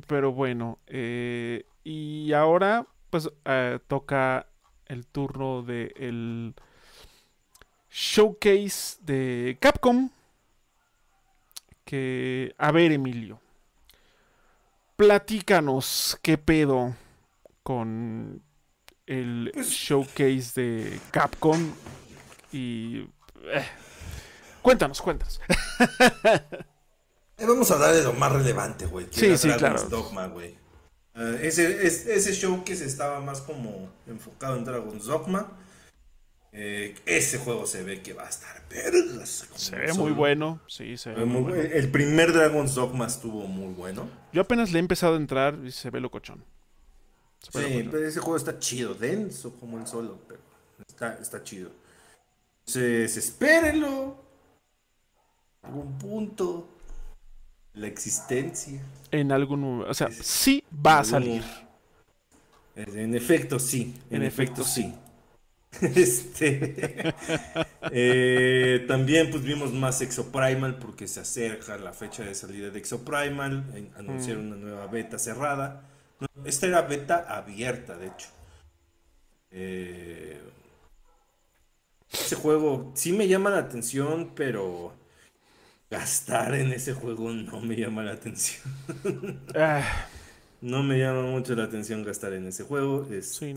Pero bueno, eh, y ahora pues eh, toca el turno de el showcase de Capcom. Que, a ver, Emilio, platícanos qué pedo con el pues showcase de Capcom y Cuéntanos, cuéntanos. Eh, vamos a hablar de lo más relevante, güey. Sí, sí, claro. Dogma, güey. Eh, ese, ese show que se estaba más como enfocado en Dragon's Dogma. Eh, ese juego se ve que va a estar vergas. Se ve muy bueno, sí, se ve muy, bueno. El primer Dragon's Dogma estuvo muy bueno. Yo apenas le he empezado a entrar y se ve locochón. sí, pero ese juego está chido, denso como el solo, pero está, está chido. Entonces, espérenlo algún punto la existencia. En algún o sea, sí va a salir. En efecto, sí. En, efecto, sí. este eh, también pues vimos más Exoprimal porque se acerca la fecha de salida de Exoprimal anunciaron mm. una nueva beta cerrada esta era beta abierta de hecho eh, ese juego sí me llama la atención pero gastar en ese juego no me llama la atención. Ah. No me llama mucho la atención gastar en ese juego. Este,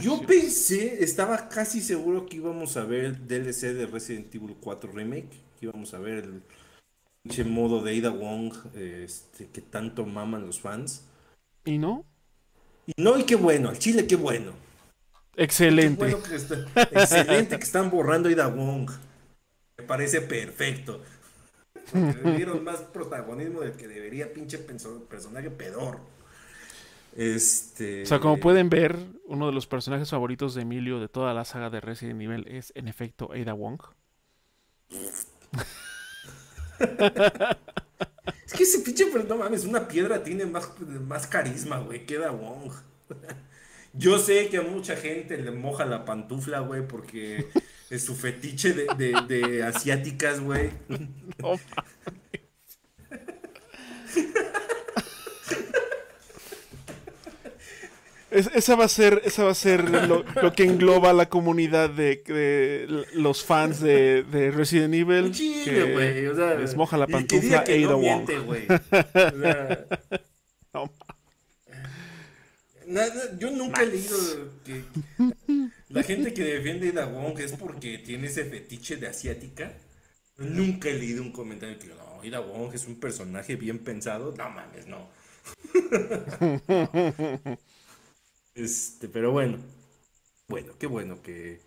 yo pensé, estaba casi seguro que íbamos a ver el DLC de Resident Evil 4 Remake. Que íbamos a ver el modo de Ada Wong este, que tanto maman los fans. ¿Y no? Y no, y qué bueno, al chile qué bueno. Excelente. excelente que están borrando Ada Wong. Me parece perfecto. Le dieron más protagonismo del que debería, pinche personaje pedor. Este. O sea, como pueden ver, uno de los personajes favoritos de Emilio de toda la saga de Resident Evil es, en efecto, Ada Wong. es que ese pinche, pero no mames, una piedra tiene más, más carisma, güey, que Ada Wong. Yo sé que a mucha gente le moja la pantufla, güey, porque es su fetiche de, de, asiáticas, güey. No esa va a ser, esa va a ser lo, que engloba a la comunidad de, los fans de, Resident Evil. Chile. O sea, les moja la pantufla que no miente, güey. O sea, yo nunca he leído que la gente que defiende a Ida Wong es porque tiene ese fetiche de asiática. Nunca he leído un comentario que no, Ida Wong es un personaje bien pensado. No mames, no. este, pero bueno. Bueno, qué bueno que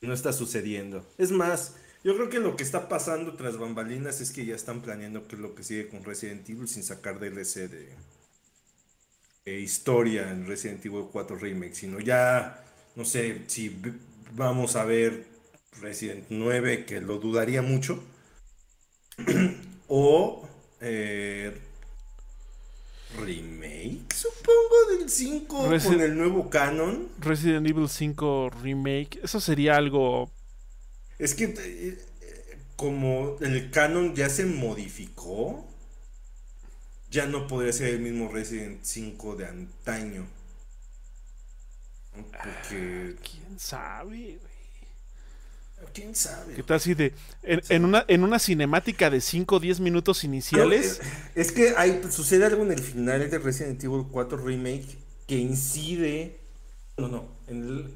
no está sucediendo. Es más, yo creo que lo que está pasando tras bambalinas es que ya están planeando qué es lo que sigue con Resident Evil sin sacar DLC de, historia en Resident Evil 4 Remake, sino ya, no sé, si vamos a ver Resident 9, que lo dudaría mucho, o eh, remake, supongo, del 5 con el nuevo canon. Resident Evil 5 remake, eso sería algo... Es que eh, como el canon ya se modificó, ya no podría ser el mismo Resident 5 de antaño. Porque. ¿Quién sabe, güey? ¿Quién sabe? ¿Qué tal si de. En, una, en una cinemática de 5 o 10 minutos iniciales. es, que hay, sucede algo en el final de Resident Evil 4 Remake que incide. No, no. En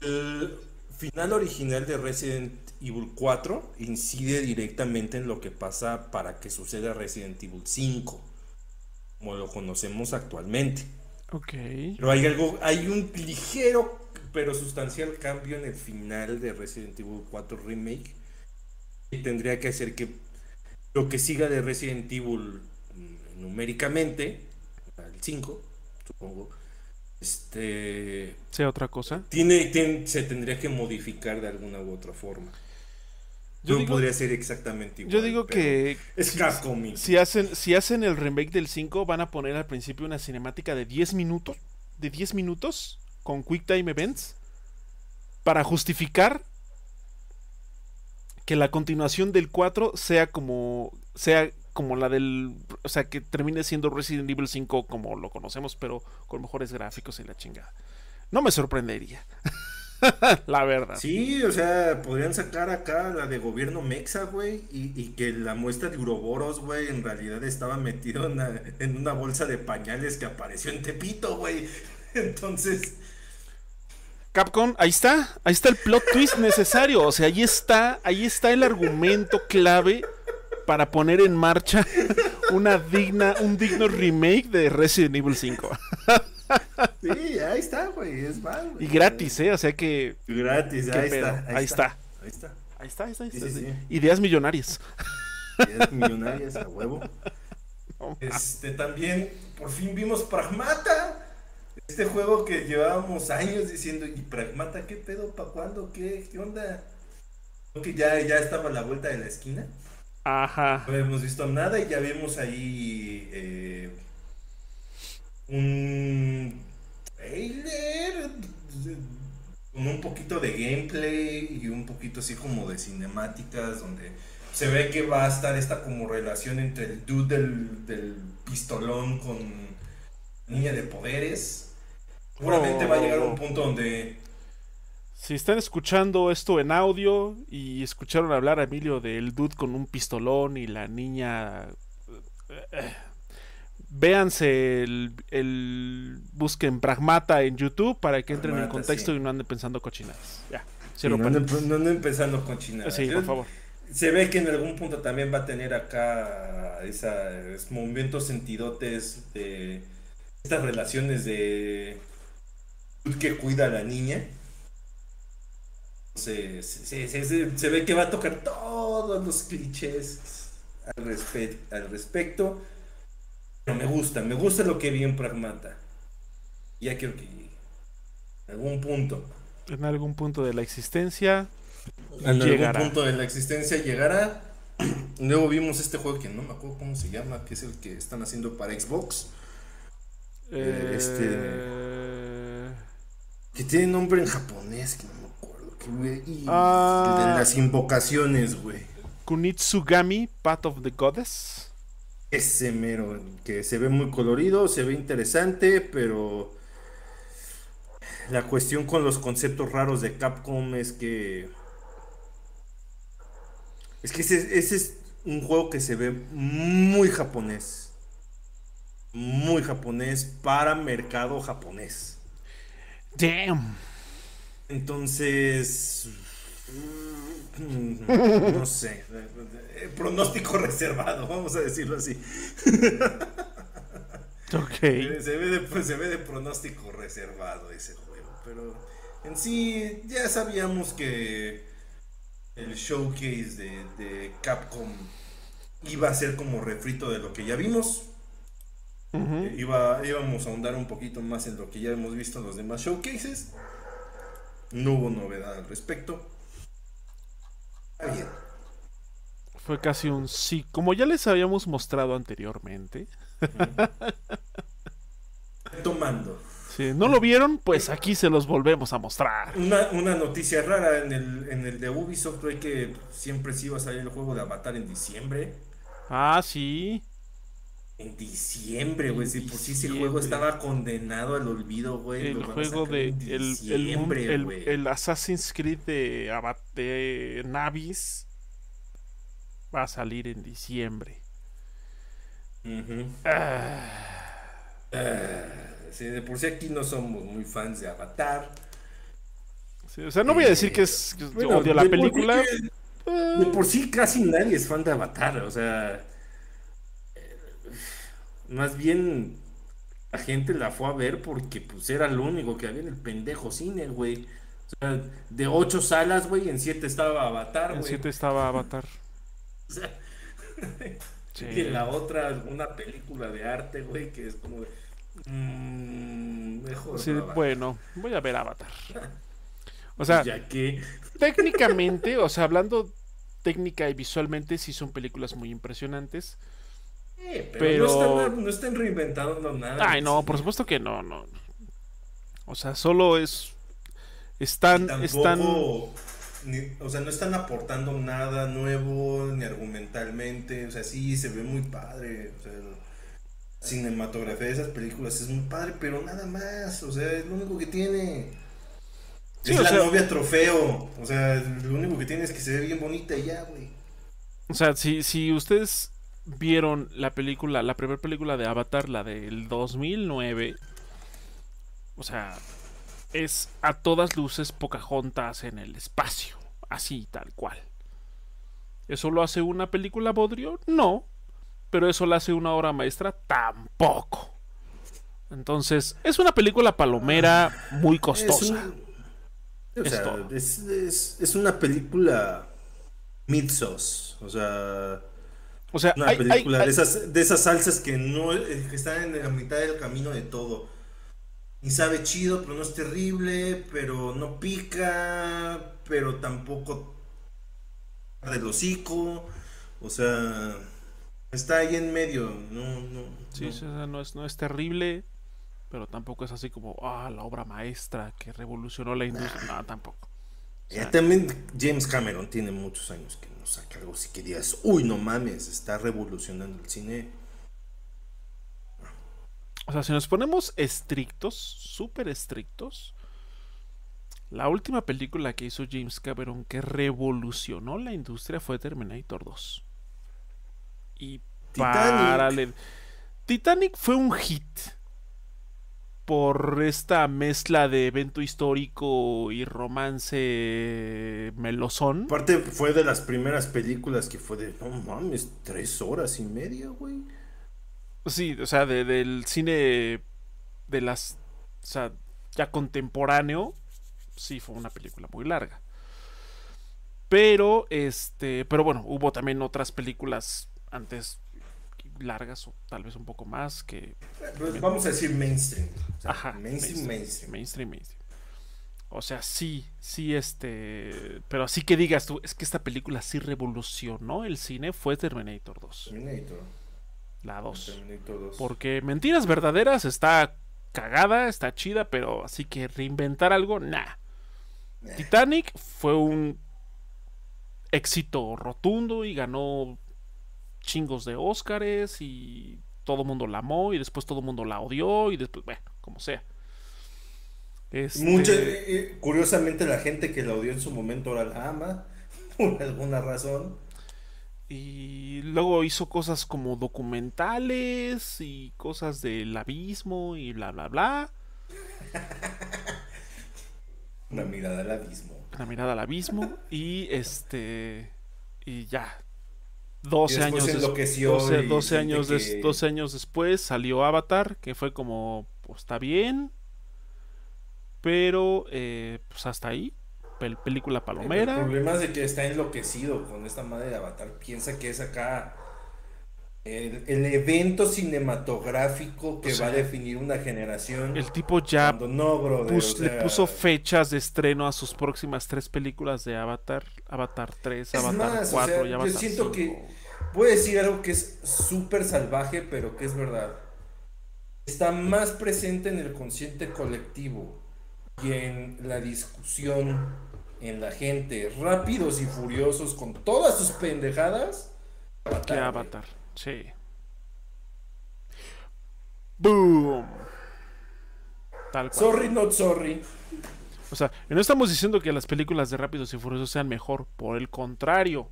el final original de Resident Evil 4 incide directamente en lo que pasa para que suceda Resident Evil 5, como lo conocemos actualmente. Ok. Pero hay algo, hay un ligero pero sustancial cambio en el final de Resident Evil 4 Remake. Y tendría que hacer que lo que siga de Resident Evil mm, numéricamente, el 5, supongo, este sea otra cosa tiene, se tendría que modificar de alguna u otra forma yo no podría ser exactamente igual yo digo que es si, Capcom si hacen si hacen el remake del 5 van a poner al principio una cinemática de 10 minutos de 10 minutos con quick time events para justificar que la continuación del 4 sea como sea como la del. O sea, que termine siendo Resident Evil 5 como lo conocemos, pero con mejores gráficos y la chingada. No me sorprendería. la verdad. Sí, o sea, podrían sacar acá la de gobierno mexa, güey, y, que la muestra de Uroboros, güey, en realidad estaba metido en una, en una bolsa de pañales que apareció en Tepito, güey. Entonces. Capcom, ahí está, ahí está el plot twist necesario, o sea, ahí está, ahí está el argumento clave para poner en marcha una digna, un digno remake de Resident Evil 5. Sí, ahí está, güey, es mal. Y gratis, ¿eh? O sea que... Gratis, ahí, está, ahí, está, ahí está. Ahí está. Ahí está, Ideas millonarias. Ideas millonarias a huevo. este, también, por fin vimos Pragmata. Este juego que llevábamos años diciendo, ¿y Pragmata qué pedo? ¿Para cuándo? ¿Qué? ¿Qué onda? Que ya, ya estaba a la vuelta de la esquina. Ajá. No hemos visto nada y ya vemos ahí eh, un trailer con un poquito de gameplay y un poquito así como de cinemáticas donde se ve que va a estar esta como relación entre el dude del, del pistolón con niña de poderes. Seguramente va a llegar a un punto donde si están escuchando esto en audio y escucharon hablar a Emilio del dude con un pistolón y la niña... Véanse el, busquen Pragmata en YouTube para que entren en contexto y no anden pensando cochinadas. Ya. no, anden, pensando cochinadas. Sí, por favor. Se ve que en algún punto también va a tener acá esos momentos sentidotes de estas relaciones de que cuida a la niña Se, se, se, se, ve que va a tocar todos los clichés al, al respecto. Pero me gusta, me gusta lo que vi en Pragmata. Ya creo que en algún punto. En algún punto de la existencia. En llegará. algún punto de la existencia llegará. Luego vimos este juego que no me acuerdo cómo se llama, que es el que están haciendo para Xbox. Eh, este. Que tiene nombre en japonés, que no me acuerdo. y ah. de las invocaciones, güey. Kunitsugami, Path of the Goddess. Ese mero, que se ve muy colorido, se ve interesante, pero la cuestión con los conceptos raros de Capcom es que es que ese, es un juego que se ve muy japonés. Muy japonés para mercado japonés. Damn. Entonces, no sé, pronóstico reservado, vamos a decirlo así. Ok. Se ve, de, se ve de pronóstico reservado ese juego, pero en sí ya sabíamos que el showcase de, Capcom iba a ser como refrito de lo que ya vimos. Eh, iba, íbamos a ahondar un poquito más en lo que ya hemos visto en los demás showcases. No hubo novedad al respecto. Fue casi un sí, como ya les habíamos mostrado anteriormente. Tomando. Si no lo vieron, pues aquí se los volvemos a mostrar. Una, noticia rara en el, en el de Ubisoft fue que siempre se iba a salir el juego de Avatar en diciembre. Ah, sí. En diciembre, güey. Si por sí ese juego estaba condenado al olvido, güey. El juego de. El, el, Assassin's Creed de, de Navis va a salir en diciembre. ah de por sí aquí no somos muy fans de Avatar. o sea, no voy a decir que es odio la película. de por sí casi nadie es fan de Avatar, o sea, más bien la gente la fue a ver porque pues era lo único que había en el pendejo cine, güey. O sea, de ocho salas, güey, en siete estaba Avatar, güey. En siete estaba Avatar. O sea, y en la otra una película de arte, güey, que es como de Mm, mejor. bueno, voy a ver Avatar. O sea, ya que... técnicamente, o sea, hablando técnica y visualmente, sí son películas muy impresionantes. Eh, pero, No, están, reinventando nada. Ay, no, por supuesto que no, no. O sea, solo es. Están. están... o sea, no están aportando nada nuevo, ni argumentalmente. O sea, sí, se ve muy padre. O sea, cinematografía de esas películas es muy padre, pero nada más, o sea, es lo único que tiene. es la novia trofeo, o sea, lo único que tiene es que se ve bien bonita y ya, güey. O sea, si, si ustedes vieron la película, la primera película de Avatar, la del 2009, o sea, es a todas luces Pocahontas en el espacio, así tal cual. ¿Eso lo hace una película Bodrio? No, pero eso la hace una obra maestra tampoco. Entonces, es una película palomera muy costosa. Es, una película Mitzos. O sea. O sea, una película de, esas, de esas salsas que no eh, que están en la mitad del camino de todo. Y sabe chido, pero no es terrible, pero no pica, pero tampoco del hocico. O sea, Está ahí en medio, no, no. Sí, no. es, no es terrible, pero tampoco es así como, ah, la obra maestra que revolucionó la industria. No, tampoco. también James Cameron tiene muchos años que no saca algo así que digas, uy, no mames, está revolucionando el cine. O sea, si nos ponemos estrictos, súper estrictos, la última película que hizo James Cameron que revolucionó la industria fue Terminator 2. Y Titanic. Titanic fue un hit por esta mezcla de evento histórico y romance melosón. Aparte fue de las primeras películas que fue de, no mames, tres horas y media, güey. Sí, o sea, del cine de las, o sea, ya contemporáneo, sí fue una película muy larga. Pero, este, pero bueno, hubo también otras películas antes largas o tal vez un poco más que... Pues vamos a decir mainstream. Ajá. Mainstream, mainstream. Mainstream, mainstream. O sea, sí, sí, este... Pero así que digas tú, es que esta película sí revolucionó el cine, fue Terminator 2. Terminator. La 2. Terminator 2. Porque Mentiras Verdaderas está cagada, está chida, pero así que reinventar algo, nah. Nah. Titanic fue un éxito rotundo y ganó chingos de Óscares y todo el mundo la amó y después todo el mundo la odió y después, bueno, como sea. Este, Mucha- eh, eh, curiosamente la gente que la odió en su momento ahora la ama, por alguna razón. Y luego hizo cosas como documentales y cosas del abismo y bla, bla, bla. Una mirada al abismo. La mirada al abismo y este... Y ya. 12 Y después años, des- enloqueció 12, y 12 siente años, des- que- 12 años después salió Avatar, que fue como, pues está bien, pero eh, pues hasta ahí, Pel- película El palomera. problema es de que está enloquecido con esta madre de Avatar. Piensa que es acá el, el evento cinematográfico que O sea, va a definir una generación. El tipo ya Cuando no, brother, pus- o le puso fechas de estreno a sus próximas tres películas de Avatar, Avatar 3, Es Avatar más, o 4 sea, y yo Avatar siento 5. que- Voy a decir algo que es súper salvaje, pero que es verdad. Está más presente en el consciente colectivo y en la discusión en la gente. Rápidos y furiosos con todas sus pendejadas. Avatar. Avatar, sí. Boom. Tal cual. Sorry, not sorry. O sea, no estamos diciendo que las películas de Rápidos y Furiosos sean mejor, por el contrario,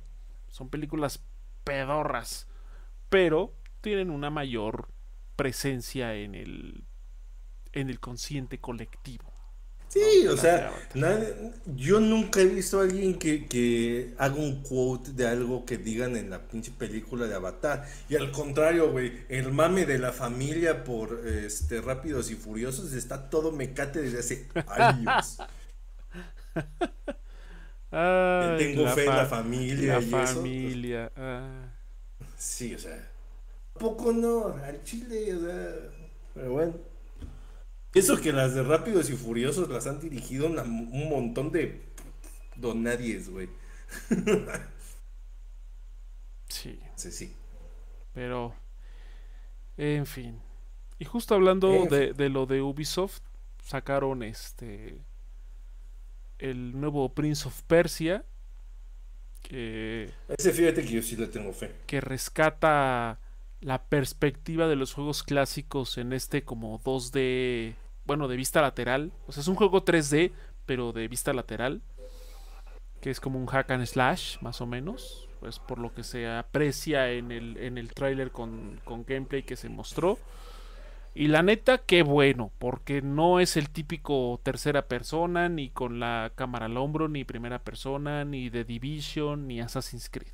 son películas pedorras, pero tienen una mayor presencia en el en el consciente colectivo. Sí, ¿no? o sea, nadie- yo nunca he visto a alguien que, que haga un quote de algo que digan en la pinche película de Avatar. Y al contrario, güey, el mame de la familia por este Rápidos y Furiosos está todo mecate desde hace años. Ay, Tengo fe en la familia la y eso. pues, familia. ah. Sí, o sea, ¿a poco no? Al chile, o sea, pero bueno. Eso que las de Rápidos y Furiosos las han dirigido una- un montón de donadies, güey. Sí, Sí, sí. pero en fin. Y justo hablando de lo de Ubisoft, sacaron este el nuevo Prince of Persia que Ese fíjate que yo sí le tengo fe. que rescata la perspectiva de los juegos clásicos en este como 2D, bueno, de vista lateral. O sea, es un juego 3D, pero de vista lateral, que es como un hack and slash, más o menos, pues por lo que se aprecia en el, en el tráiler con, con gameplay que se mostró. Y la neta, qué bueno, porque no es el típico tercera persona, ni con la cámara al hombro, ni primera persona, ni The Division, ni Assassin's Creed.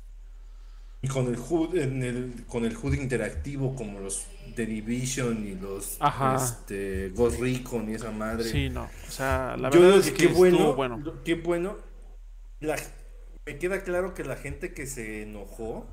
Y con el HUD, en el, con el HUD interactivo como los The Division y los Ajá. este, Ghost Recon y esa madre. Sí, no. O sea, la Yo verdad digo es que qué bueno, bueno. qué bueno. La- me queda claro que la gente que se enojó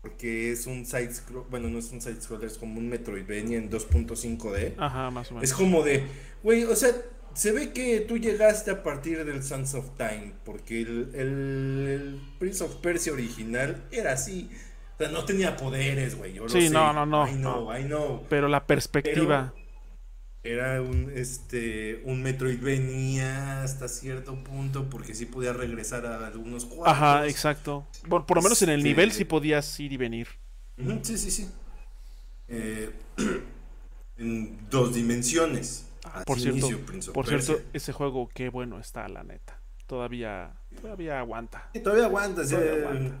porque es un side scroll, bueno, no es un side scroller, es como un Metroidvania en 2.5D. Ajá, más o menos. Es como de, güey, o sea, se ve que tú llegaste a partir del Sons of Time, porque el, el- el Prince of Persia original era así. O sea, no tenía poderes, güey. Yo lo Sí, sé. no, no, no, I know, no. I know. Pero la perspectiva. Era un, este, un Metroidvania hasta cierto punto, porque sí podía regresar a algunos cuadros. Ajá, exacto. Por, por lo menos en el Este- nivel sí podías ir y venir. Sí, sí, sí. Eh, en dos dimensiones. Ah, Por cierto, por cierto, ese juego qué bueno está, la neta. Todavía, todavía aguanta. Sí, todavía aguanta. Todavía aguanta.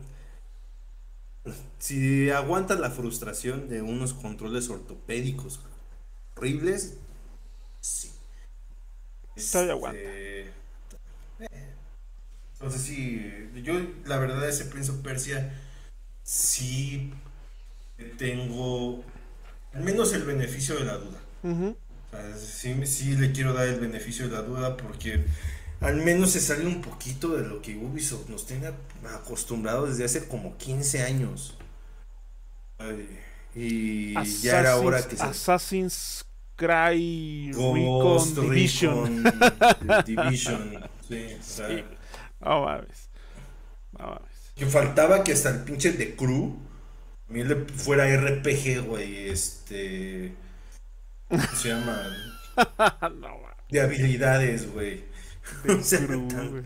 Si aguanta la frustración de unos controles ortopédicos horribles, sí. Todavía Este, aguanta. eh, Entonces sí, yo la verdad ese Prince of Persia sí tengo al menos el beneficio de la duda. O sea, sí, sí le quiero dar el beneficio de la duda porque al menos se sale un poquito de lo que Ubisoft nos tiene acostumbrado desde hace como 15 años. y ya era hora que se... Assassin's Creed Recon Division. Division. sí, sí. No mames. Que faltaba que hasta el pinche de Crew le fuera RPG, güey. Este. ¿Cómo se llama? no, de habilidades, güey.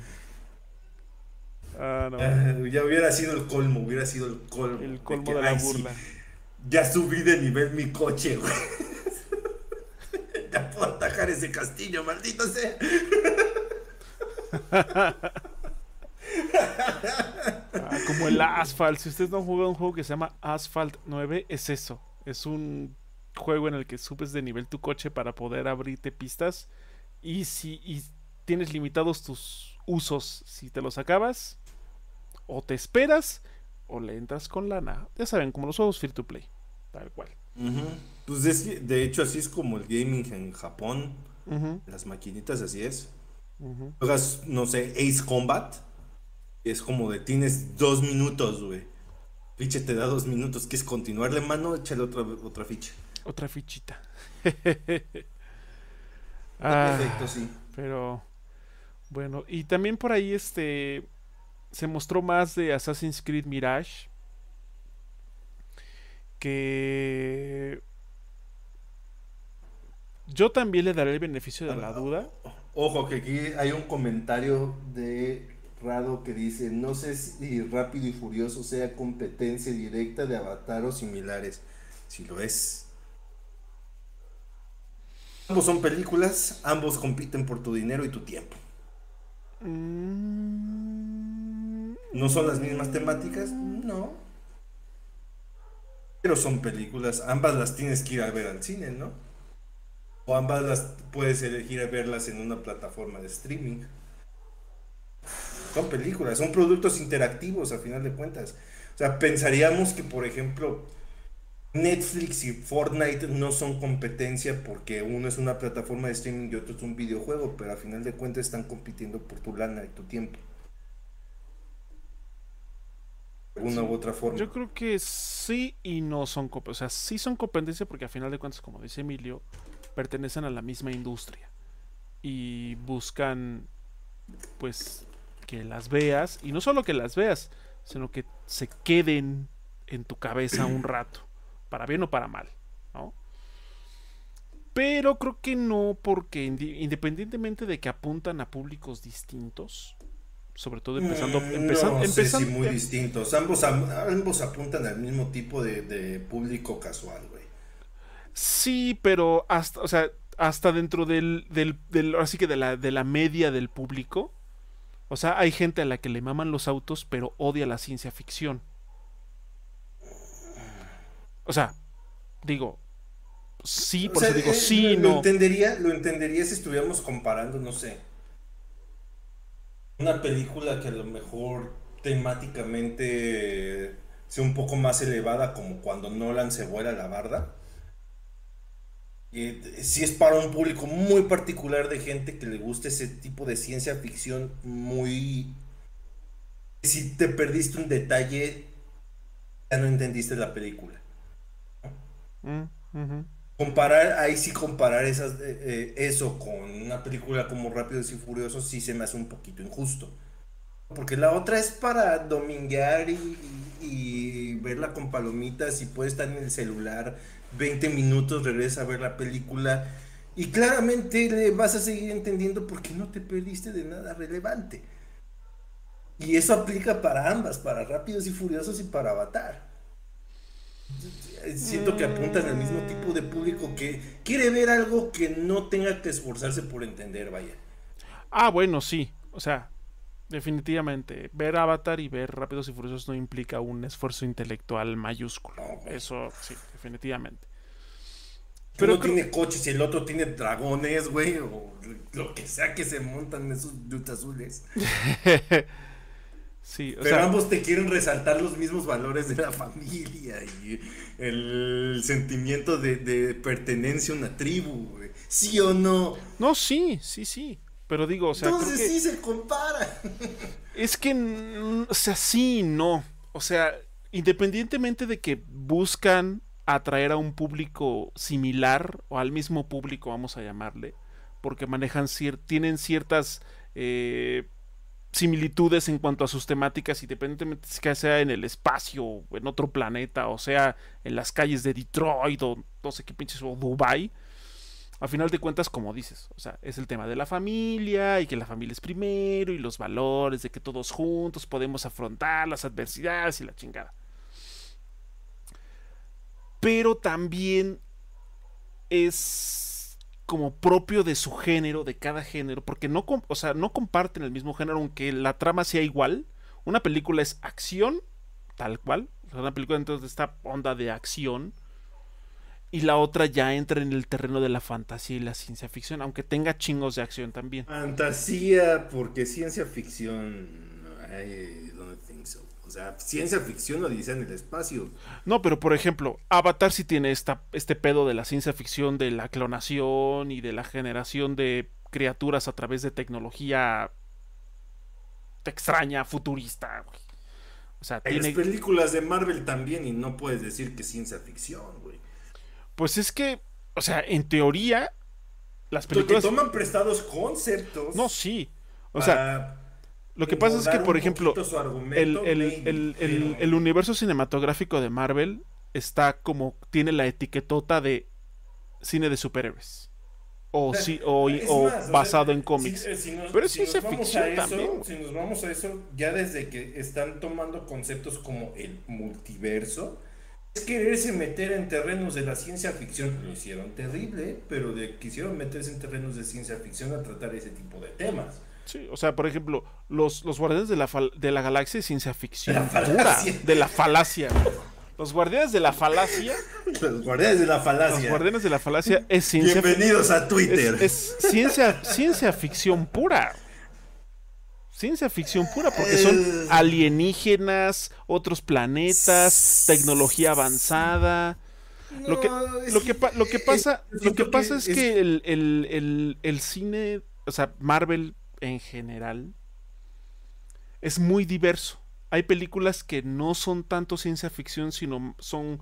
Ah, no. Eh, ya hubiera sido el colmo, hubiera sido el colmo. El colmo de, la burla. ya subí de nivel mi coche, güey. ya puedo atajar ese castillo, maldito sea. Ah, como el Asphalt. Si ustedes no han jugado un juego que se llama Asphalt 9, es eso. Es un juego en el que subes de nivel tu coche para poder abrirte pistas. Y si y tienes limitados tus usos, si te los acabas, o te esperas, o le entras con lana. Ya saben, como los juegos free to play. Tal cual. Pues de hecho, así es como el gaming en Japón. Las maquinitas, así es. Juegas, no sé, Ace Combat. Es como de tienes dos minutos, güey. Ficha te da dos minutos. ¿Quieres continuarle mano? Échale otra, otra ficha. Otra fichita. ah, Perfecto, sí. Pero bueno, y también por ahí este se mostró más de Assassin's Creed Mirage que yo también le daré el beneficio de la duda. Ojo, que aquí hay un comentario de Rado que dice, no sé si Rápido y Furioso sea competencia directa de Avatar o similares. Si lo es, Ambos son películas, ambos compiten por tu dinero y tu tiempo. Mm. ¿No son las mismas temáticas? No. Pero son películas, ambas las tienes que ir a ver al cine, ¿no? O ambas las puedes elegir a verlas en una plataforma de streaming. Son películas, son productos interactivos a final de cuentas. O sea, pensaríamos que, por ejemplo, Netflix y Fortnite no son competencia porque uno es una plataforma de streaming y otro es un videojuego, pero a final de cuentas están compitiendo por tu lana y tu tiempo. De una u otra forma. Yo creo que sí y no son competencia. O sea, sí son competencia porque a final de cuentas, como dice Emilio, pertenecen a la misma industria y buscan, pues, que las veas y no solo que las veas, sino que se queden en tu cabeza un rato para bien o para mal, ¿no? Pero creo que no, porque independientemente de que apuntan a públicos distintos, sobre todo empezando, mm, empezando, empezando muy distintos. Ambos, ambos apuntan al mismo tipo de, público casual, güey. Sí, pero hasta, o sea, hasta dentro del, del, del así que de la, de la media del público. O sea, hay gente a la que le maman los autos, pero odia la ciencia ficción. O sea, digo, sí, por eso digo, eh, sí, lo, no. Entendería, lo entendería si estuviéramos comparando, no sé, una película que a lo mejor temáticamente sea un poco más elevada, como cuando Nolan se vuela la barda. Y si es para un público muy particular de gente que le guste ese tipo de ciencia ficción muy... Si te perdiste un detalle, ya no entendiste la película. Mm, comparar, ahí sí comparar eh, eh, eso con una película como Rápidos y Furiosos sí se me hace un poquito injusto. Porque la otra es para dominguear y, verla con palomitas y puedes estar en el celular 20 minutos, regresa a ver la película y claramente le vas a seguir entendiendo porque no te perdiste de nada relevante. Y eso aplica para ambas, para Rápidos y Furiosos y para Avatar siento que apuntan al mismo tipo de público que quiere ver algo que no tenga que esforzarse por entender, vaya. Ah, bueno, sí. O sea, definitivamente. Ver Avatar y ver Rápidos y Furiosos no implica un esfuerzo intelectual mayúsculo. Eso sí, definitivamente. Pero uno tiene coches y el otro tiene dragones, güey, o lo que sea que se montan esos dutas azules. Pero ambos te quieren resaltar los mismos valores de la familia y el sentimiento de, pertenencia a una tribu, ¿Sí o no? No, sí, sí, sí. Pero digo, o sea. Entonces sí se compara. Es que, o sea, sí y no. O sea, independientemente de que buscan atraer a un público similar o al mismo público, vamos a llamarle, porque manejan tienen ciertas eh, similitudes en cuanto a sus temáticas, independientemente que sea en el espacio en otro planeta, o sea en las calles de Detroit o no sé qué pinches, o Dubai. A final de cuentas, como dices, o sea, es el tema de la familia y que la familia es primero y los valores de que todos juntos podemos afrontar las adversidades y la chingada. Pero también es como propio de su género, de cada género, porque no, o sea, no comparten el mismo género, aunque la trama sea igual. Una película es acción, tal cual, una película dentro de esta onda de acción, y la otra ya entra en el terreno de la fantasía y la ciencia ficción, aunque tenga chingos de acción también. Fantasía, porque ciencia ficción, o sea, ciencia ficción lo dice en el espacio. No, pero por ejemplo, Avatar sí tiene esta, este pedo de la ciencia ficción, de la clonación y de la generación de criaturas a través de tecnología extraña, futurista. O sea, Hay tiene... películas de Marvel también y no puedes decir que es ciencia ficción, güey. Pues es que, o sea, en teoría, las películas... Que toman prestados conceptos. No, sí. O sea lo que pasa es que, por ejemplo, el, universo cinematográfico de Marvel está como, tiene la etiquetota de cine de superhéroes. O, sí, o, basado en cómics. Eh, Pero es ciencia ficción también. Si nos vamos a eso, ya desde que están tomando conceptos como el multiverso, es quererse meter en terrenos de la ciencia ficción. Lo hicieron terrible, pero de, quisieron meterse en terrenos de ciencia ficción a tratar ese tipo de temas. Sí, o sea, por ejemplo, los, los guardianes de la, de la galaxia es ciencia ficción pura, de la falacia. Los guardianes de la falacia. Los guardianes de la falacia. Los guardianes de la falacia es ciencia Bienvenidos a Twitter. Es, ciencia, ciencia ficción pura. Ciencia ficción pura, porque son alienígenas, otros planetas, tecnología avanzada. lo que, lo que, lo que pasa, lo que pasa es que el, el, el cine, o sea, Marvel en general es muy diverso. Hay películas que no son tanto ciencia ficción, sino son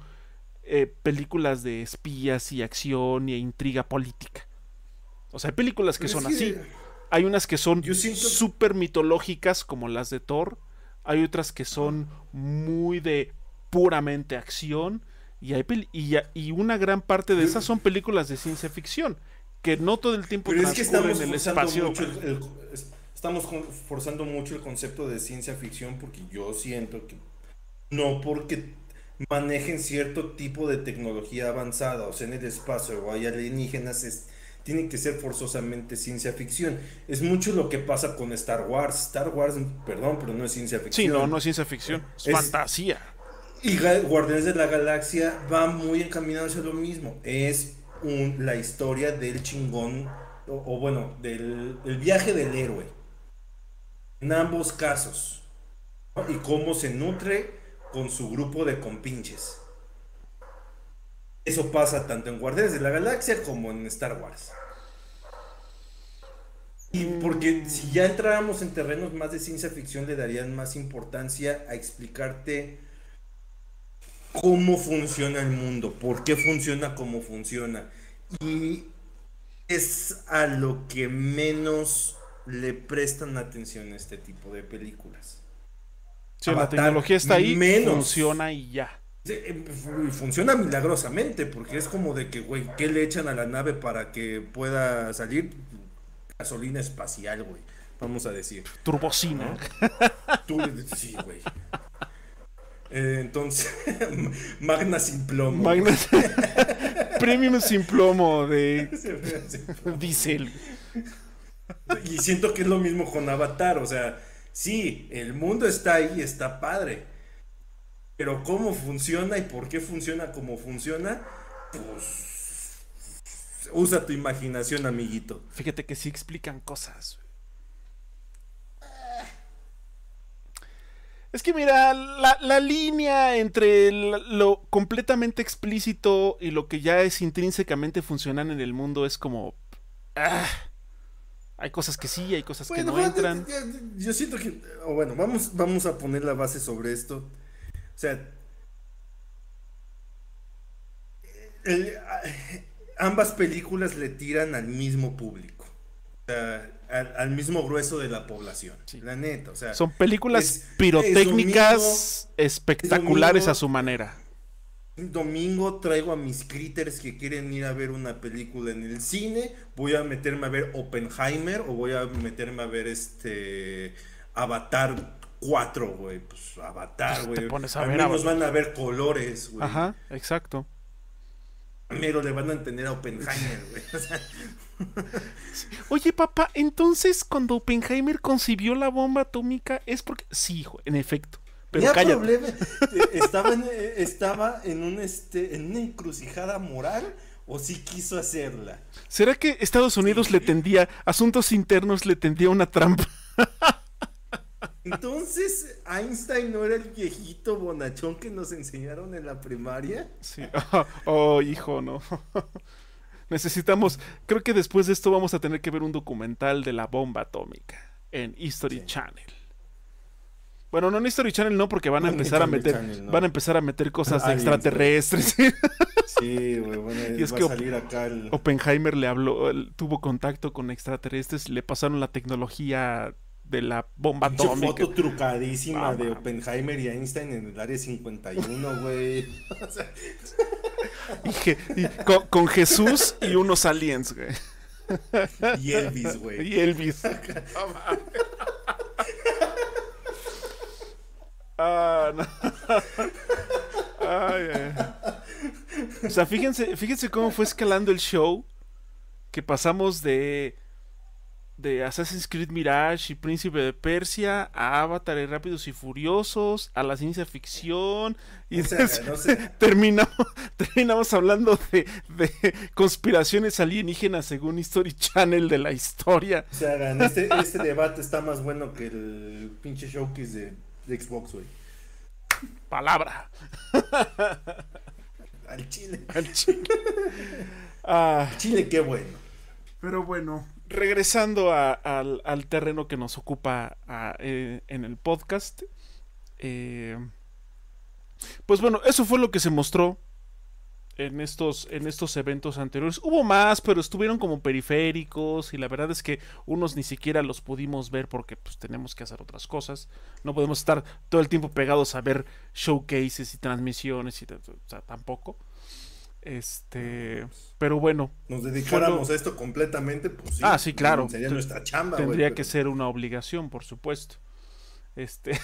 eh, películas de espías y acción y intriga política. O sea, hay películas que son así. Hay unas que son súper mitológicas, como las de Thor. Hay otras que son muy de puramente acción. Y, hay y, y una gran parte de esas son películas de ciencia ficción que no todo el tiempo Pero es que estamos en el espacio. estamos forzando mucho el concepto de ciencia ficción porque yo siento que no porque manejen cierto tipo de tecnología avanzada, o sea, en el espacio o hay alienígenas, es, tiene que ser forzosamente ciencia ficción. Es mucho lo que pasa con Star Wars. Star Wars, perdón, pero no es ciencia ficción. Sí, no, no es ciencia ficción, es, fantasía. Y Guardianes de la Galaxia va muy encaminado hacia lo mismo. Es la historia del chingón, o, bueno, del viaje del héroe. En ambos casos. Y cómo se nutre con su grupo de compinches. Eso pasa tanto en Guardianes de la Galaxia como en Star Wars. Y porque si ya entráramos en terrenos más de ciencia ficción, le darían más importancia a explicarte cómo funciona el mundo, por qué funciona como funciona. Y es a lo que menos le prestan atención a este tipo de películas. Sí, la tecnología está ahí, funciona y ya. Eh, funciona milagrosamente, porque es como de que, güey, ¿qué le echan a la nave para que pueda salir? Gasolina espacial, güey. Vamos a decir. Turbocina. sí, güey. Eh, entonces, Magna sin plomo. Magna Premium sin plomo de Diesel. Y siento que es lo mismo con Avatar, o sea, sí, el mundo está ahí, está padre. Pero cómo funciona y por qué funciona como funciona, pues usa tu imaginación, amiguito. Fíjate que sí explican cosas. Es que mira, la, línea entre lo completamente explícito y lo que ya es intrínsecamente funcional en el mundo es como... Ah, Hay cosas que sí, hay cosas que no entran. Yo siento que, bueno, vamos, vamos a poner la base sobre esto. O sea, ambas películas le tiran al mismo público. O sea, al, mismo grueso de la población. La neta, o sea. Son películas pirotécnicas espectaculares a su manera. Domingo traigo a mis critters que quieren ir a ver una película en el cine. Voy a meterme a ver Oppenheimer o voy a meterme a ver este Avatar 4, güey. Pues Avatar, güey. Te a Al menos van a ver colores, güey. Ajá, exacto. Pero le van a entender a Oppenheimer, güey. Oye, papá, entonces cuando Oppenheimer concibió la bomba atómica es porque. Sí, hijo, en efecto. Pero Problema, estaba, en, estaba en, un, este, en una encrucijada moral o si quiso hacerla. ¿Será que Estados Unidos le tendía, asuntos internos le tendía una trampa? Entonces, Einstein no era el viejito bonachón que nos enseñaron en la primaria. Sí. Oh, hijo, no. Necesitamos, creo que después de esto vamos a tener que ver un documental de la bomba atómica en History Channel. Bueno, no en History Channel no, porque van a empezar a meter, van a empezar a meter cosas extraterrestres. Sí, güey, bueno, y es que salir acá Oppenheimer le habló, tuvo contacto con extraterrestres, le pasaron la tecnología de la bomba atómica. foto trucadísima de Oppenheimer y Einstein en el área 51, güey. y, con, Jesús y unos aliens, güey. Y Elvis, güey. Y Elvis. Ah, o sea, fíjense, fíjense cómo fue escalando el show. Que pasamos de de Assassin's Creed Mirage y Príncipe de Persia a Avatar y Rápidos y Furiosos, a la ciencia ficción y terminamos, terminamos hablando de, conspiraciones alienígenas según History Channel de la historia. O sea, este, este debate está más bueno que el pinche showcase de de Xbox, güey. Palabra. Al chile. Al chile. Ah, chile, qué bueno. Pero bueno, regresando al, terreno que nos ocupa eh, en el podcast. Eh, pues bueno, eso fue lo que se mostró en estos, en estos eventos anteriores. Hubo más, pero estuvieron como periféricos y la verdad es que unos ni siquiera los pudimos ver porque pues tenemos que hacer otras cosas. No podemos estar todo el tiempo pegados a ver showcases y transmisiones y tampoco. Este, pero bueno. Nos dedicáramos a esto completamente, pues sí. Ah, sí, claro. Sería nuestra chamba. Tendría que ser una obligación, por supuesto. Este.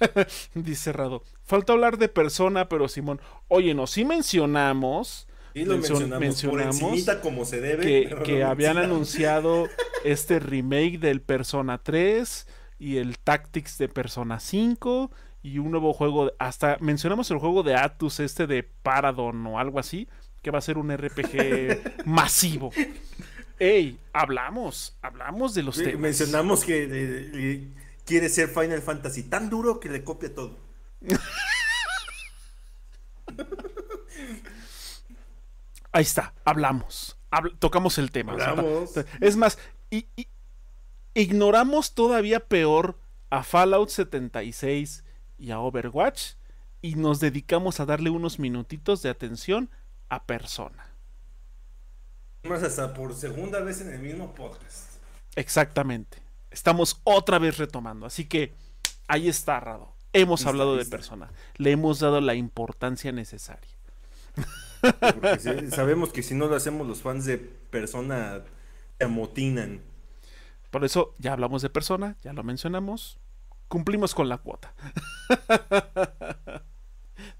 Dice Rado. Falta hablar de persona, pero Simón. Oye, no, sí mencionamos. Y lo mencionamos, como se debe. Que, habían anunciado este remake del Persona 3 y el Tactics de Persona 5 y un nuevo juego. Hasta mencionamos el juego de Atus, este de Paradon o algo así, que va a ser un RPG masivo. Ey, hablamos, hablamos de los temas. Mencionamos que quiere ser Final Fantasy tan duro que le copia todo. Ahí está, hablamos. tocamos el tema. es más, ignoramos todavía peor a Fallout 76 y a Overwatch y nos dedicamos a darle unos minutitos de atención a persona. Más hasta por segunda vez en el mismo podcast. Exactamente estamos otra vez retomando. Así que ahí está, Rado. Hemos hablado de persona. Le hemos dado la importancia necesaria. sabemos que si no lo hacemos los fans de persona se amotinan. Por eso ya hablamos de persona, ya lo mencionamos. Cumplimos con la cuota.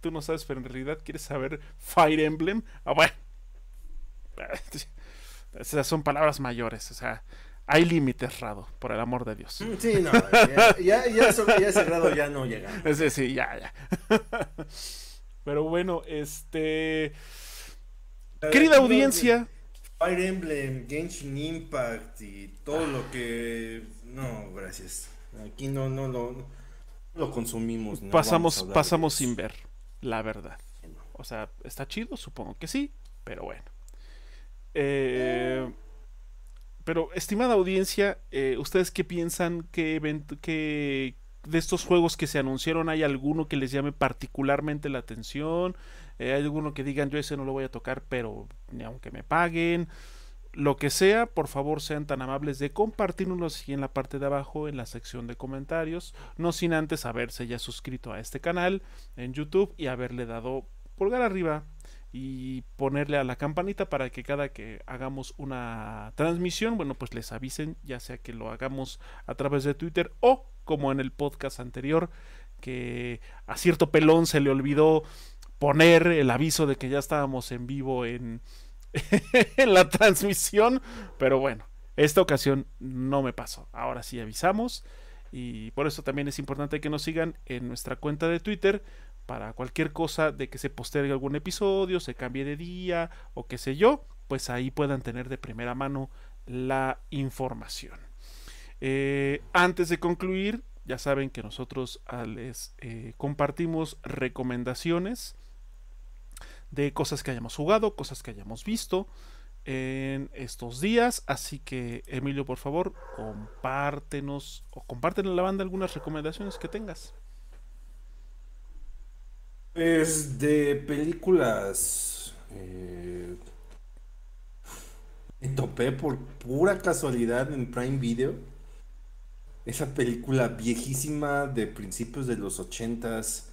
Tú no sabes, pero en realidad quieres saber Fire Emblem. Ah, bueno. Esas son palabras mayores. O sea, hay límites, Rado, por el amor de Dios. Mm, sí, no, ya, ya, ese grado ya no llega. Sí, sí, ya, ya. Pero bueno, este. Querida audiencia. Fire Emblem, Genshin Impact y todo lo que. No, gracias. Aquí no, no, lo, lo consumimos. pasamos pasamos sin ver, la verdad. O sea, está chido, supongo que sí, pero bueno. Eh pero, estimada audiencia, eh, ¿ustedes qué piensan? ¿Qué, qué, de estos juegos que se anunciaron hay alguno que les llame particularmente la atención? Eh, ¿Hay alguno que digan yo ese no lo voy a tocar, pero ni aunque me paguen? Lo que sea, por favor sean tan amables de compartirnos aquí en la parte de abajo en la sección de comentarios, no sin antes haberse ya suscrito a este canal en YouTube y haberle dado pulgar arriba y ponerle a la campanita para que cada que hagamos una transmisión, bueno, pues les avisen, ya sea que lo hagamos a través de Twitter o como en el podcast anterior, que a cierto pelón se le olvidó poner el aviso de que ya estábamos en vivo en, en la transmisión, pero bueno, esta ocasión no me pasó. Ahora sí avisamos y por eso también es importante que nos sigan en nuestra cuenta de Twitter para cualquier cosa de que se postergue algún episodio, se cambie de día o qué sé yo, pues ahí puedan tener de primera mano la información. Eh, antes de concluir, ya saben que nosotros ah, les eh, compartimos recomendaciones de cosas que hayamos jugado, cosas que hayamos visto en estos días. Así que, Emilio, por favor, compártenos o compártenle a la banda algunas recomendaciones que tengas. Es de películas. Eh, me topé por pura casualidad en Prime Video. Esa película viejísima de principios de los ochentas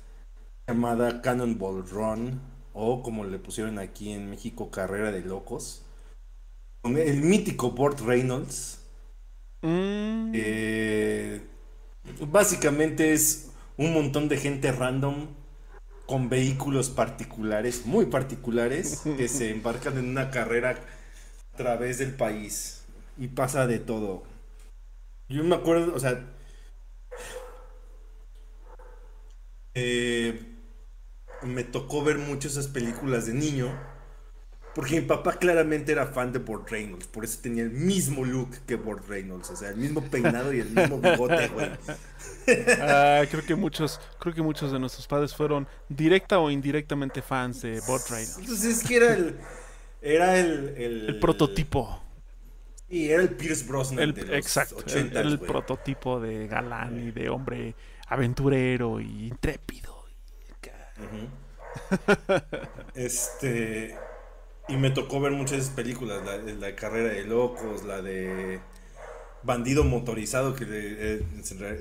llamada Cannonball Run o como le pusieron aquí en México Carrera de Locos con el mítico Burt Reynolds mm. eh, básicamente es un montón de gente random con vehículos particulares, muy particulares, que se embarcan en una carrera a través del país y pasa de todo. Yo me acuerdo, o sea, eh, me tocó ver muchas esas películas de niño porque mi papá claramente era fan de Burt Reynolds, por eso tenía el mismo look que Burt Reynolds, o sea, el mismo peinado y el mismo bigote, güey. Ah, creo que muchos, creo que muchos de nuestros padres fueron directa o indirectamente fans de Burt Reynolds. Entonces es que era el, era el, el, prototipo. Y era el Pierce Brosnan de los exacto, 80, era el prototipo de galán y de hombre aventurero y intrépido. Este y me tocó ver muchas películas, la, la carrera de locos, la de bandido motorizado, que eh,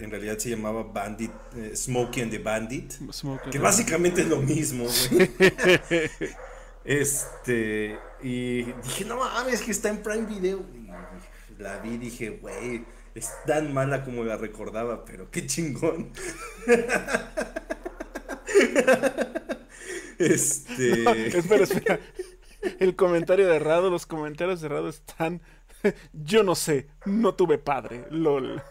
en realidad se llamaba Bandit, eh, Smokey and the Bandit, que básicamente es lo mismo, este, y dije, no mames, que está en Prime Video. Y la vi dije, güey, es tan mala como la recordaba, pero qué chingón. este. espera, espera el comentario de Rado, los comentarios de Rado están. Yo no sé, no tuve padre, lol.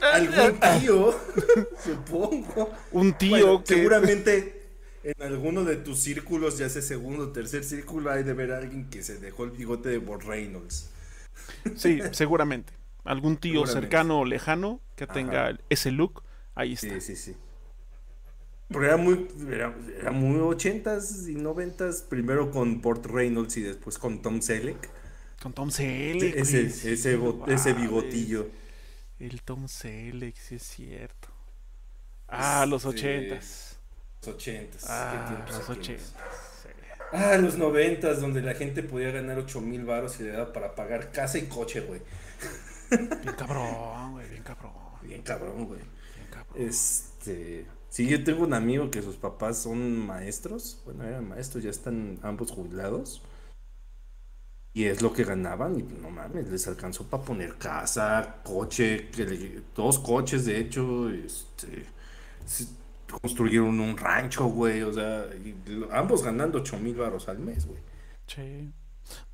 Algún tío, supongo. Un tío que. Seguramente en alguno de tus círculos, ya sea segundo o tercer círculo, hay de ver a alguien que se dejó el bigote de Bob Reynolds. Sí, seguramente algún tío cercano o lejano que tenga ese look, ahí está. Sí, sí, sí. Porque era muy, era, muy ochentas y noventas, primero con Port Reynolds y después con Tom Selleck. Con Tom Selleck. Ese, ese, ese bigotillo. El Tom Selleck, sí es cierto. Ah, los este, ochentas. Los ochentas. Ah, los ochentas. Ah, los noventas, donde la gente podía ganar ocho mil baros y le daba para pagar casa y coche, güey. Bien cabrón, güey, bien cabrón. Bien cabrón, güey. Bien cabrón. Este. Sí, yo tengo un amigo que sus papás son maestros. Bueno, eran maestros, ya están ambos jubilados. Y es lo que ganaban, y no mames, les alcanzó para poner casa, coche, dos coches de hecho, este, construyeron un rancho, güey, o sea, ambos ganando 8 mil baros al mes, güey. Sí.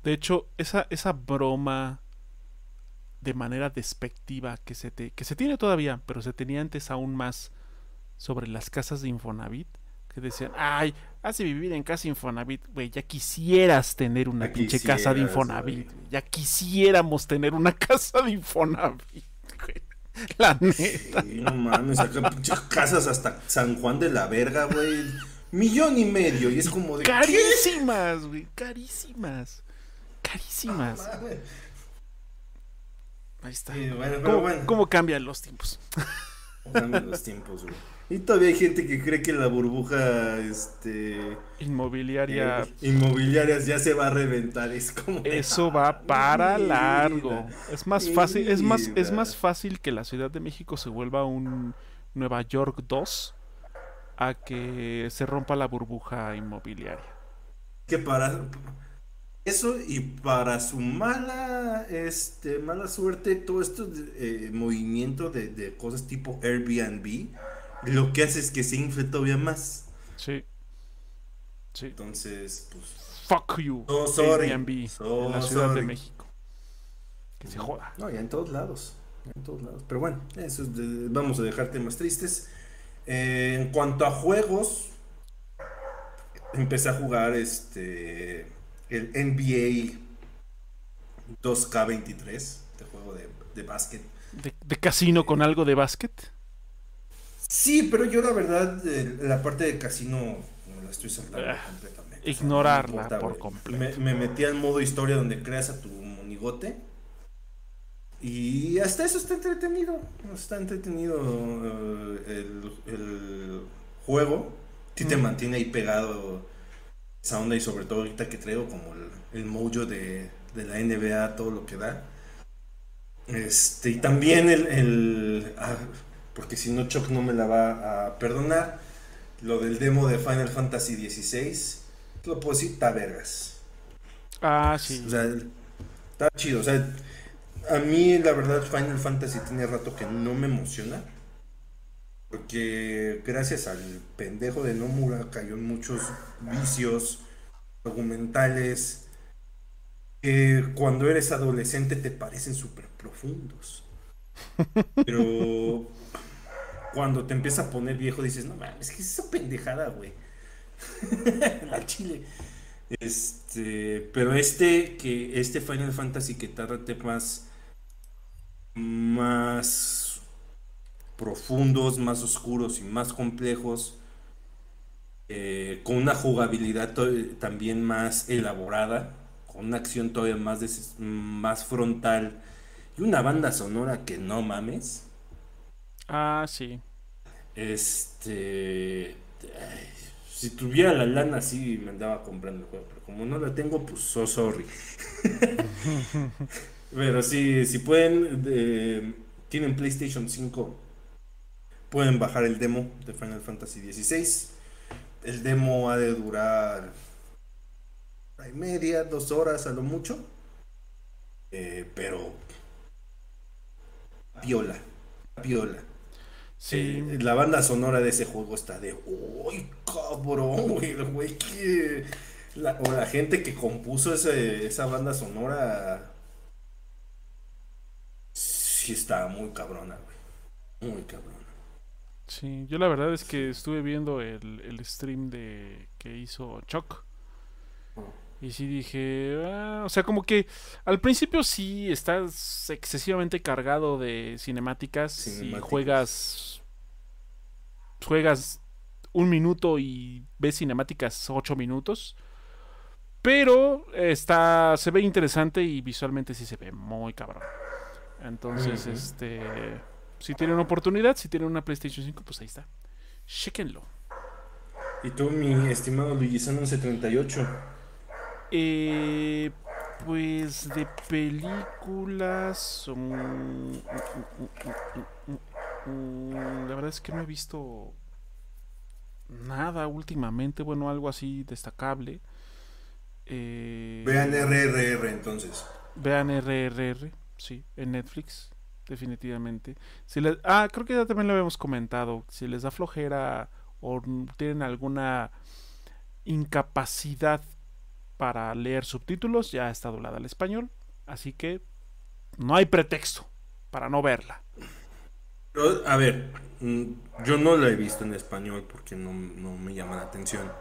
De hecho, esa, esa broma de manera despectiva que se, te, que se tiene todavía, pero se tenía antes aún más sobre las casas de Infonavit, que decían, ay, hace vivir en casa Infonavit, güey, ya quisieras tener una pinche casa de Infonavit, ya quisiéramos tener una casa de Infonavit, La neta. Sí, no mames, acá pinches casas hasta San Juan de la Verga, güey. Millón y medio. Y es como de. Carísimas, güey. Carísimas. Carísimas. Mames. Ahí está. Sí, bueno, ¿Cómo, bueno. cómo cambian los tiempos? Cambian los tiempos, güey. Y todavía hay gente que cree que la burbuja este, Inmobiliaria. eh, inmobiliaria ya se va a reventar. Es como. Eso va "Ah, para largo. vida". Es más fácil, es más, es más fácil que la Ciudad de México se vuelva un Nueva York 2 a que se rompa la burbuja inmobiliaria. que para eso y para su mala este mala suerte todo esto eh, movimiento de, de cosas tipo Airbnb lo que hace es que se infle todavía más Sí. Sí. entonces pues Fuck you. So sorry. Airbnb So en la Ciudad de. México. Que se joda. no ya en todos lados en todos lados pero bueno eso es de- vamos a dejar temas tristes Eh, en cuanto a juegos empecé a jugar este el NBA 2K23 este juego de, de básquet ¿De, de casino con algo de básquet? Sí, pero yo la verdad, eh, la parte de casino me la estoy saltando Ah, completamente. O sea, ignorarla no importa, por completo. Me, me metí al modo historia donde creas a tu monigote. Y hasta eso está entretenido. Está entretenido eh, el, el juego. Sí te Mm. mantiene ahí pegado esa onda y sobre todo ahorita que traigo como el, el mojo de, de la NBA, todo lo que da. Este, y también el, el- ah, porque si no Chuck no me la va a perdonar, lo del demo de Final Fantasy XVI, lo puedo decir, está vergas. Ah, sí. O sea, está chido. O sea, a mí la verdad Final Fantasy tiene rato que no me emociona. Porque gracias al pendejo de Nomura cayó en muchos vicios argumentales que cuando eres adolescente te parecen súper profundos. Pero cuando te empieza a poner viejo dices, no mames, ¿qué es esa pendejada, güey? La chile. Este, pero este que este Final Fantasy que trata temas más profundos, más oscuros y más complejos, eh, con una jugabilidad también más elaborada, con una acción todavía más, más frontal y una banda sonora que no mames. Ah, sí. Este. ay, si tuviera la lana, sí me andaba comprando el juego. Pero como no la tengo, pues so sorry. pero sí, si pueden. eh, tienen PlayStation 5. Pueden bajar el demo de Final Fantasy XVI. El demo ha de durar. hora y media, dos horas a lo mucho. Eh, pero. Piola. Piola. Sí. Eh, la banda sonora de ese juego está de, uy, cabrón, güey, el güey que... la- o la gente que compuso ese- esa banda sonora... Sí está muy cabrona, güey. Muy cabrona. Sí, yo la verdad es que estuve viendo el, el stream de que hizo Chuck. Y sí dije, ah, o sea, como que al principio sí estás excesivamente cargado de cinemáticas, y Cinemáticas. juegas juegas un minuto y ves cinemáticas ocho minutos. Pero está se ve interesante y visualmente sí se ve muy cabrón. Entonces, Ujú. este si tienen oportunidad, si tienen una PlayStation 5, pues ahí está. Chequenlo. Y tú, mi estimado Luisano 1138. Eh, pues de películas. mm, mm, mm, la verdad es que no he visto nada últimamente. Bueno, algo así destacable. Eh, Vean RRR entonces. Vean RRR, sí, en Netflix, definitivamente. Si les, ah, creo que ya también lo habíamos comentado. Si les da flojera o tienen alguna incapacidad para leer subtítulos, ya está doblada al español. Así que no hay pretexto para no verla. A ver, mm, yo no la he visto en español porque no, no me llama la atención.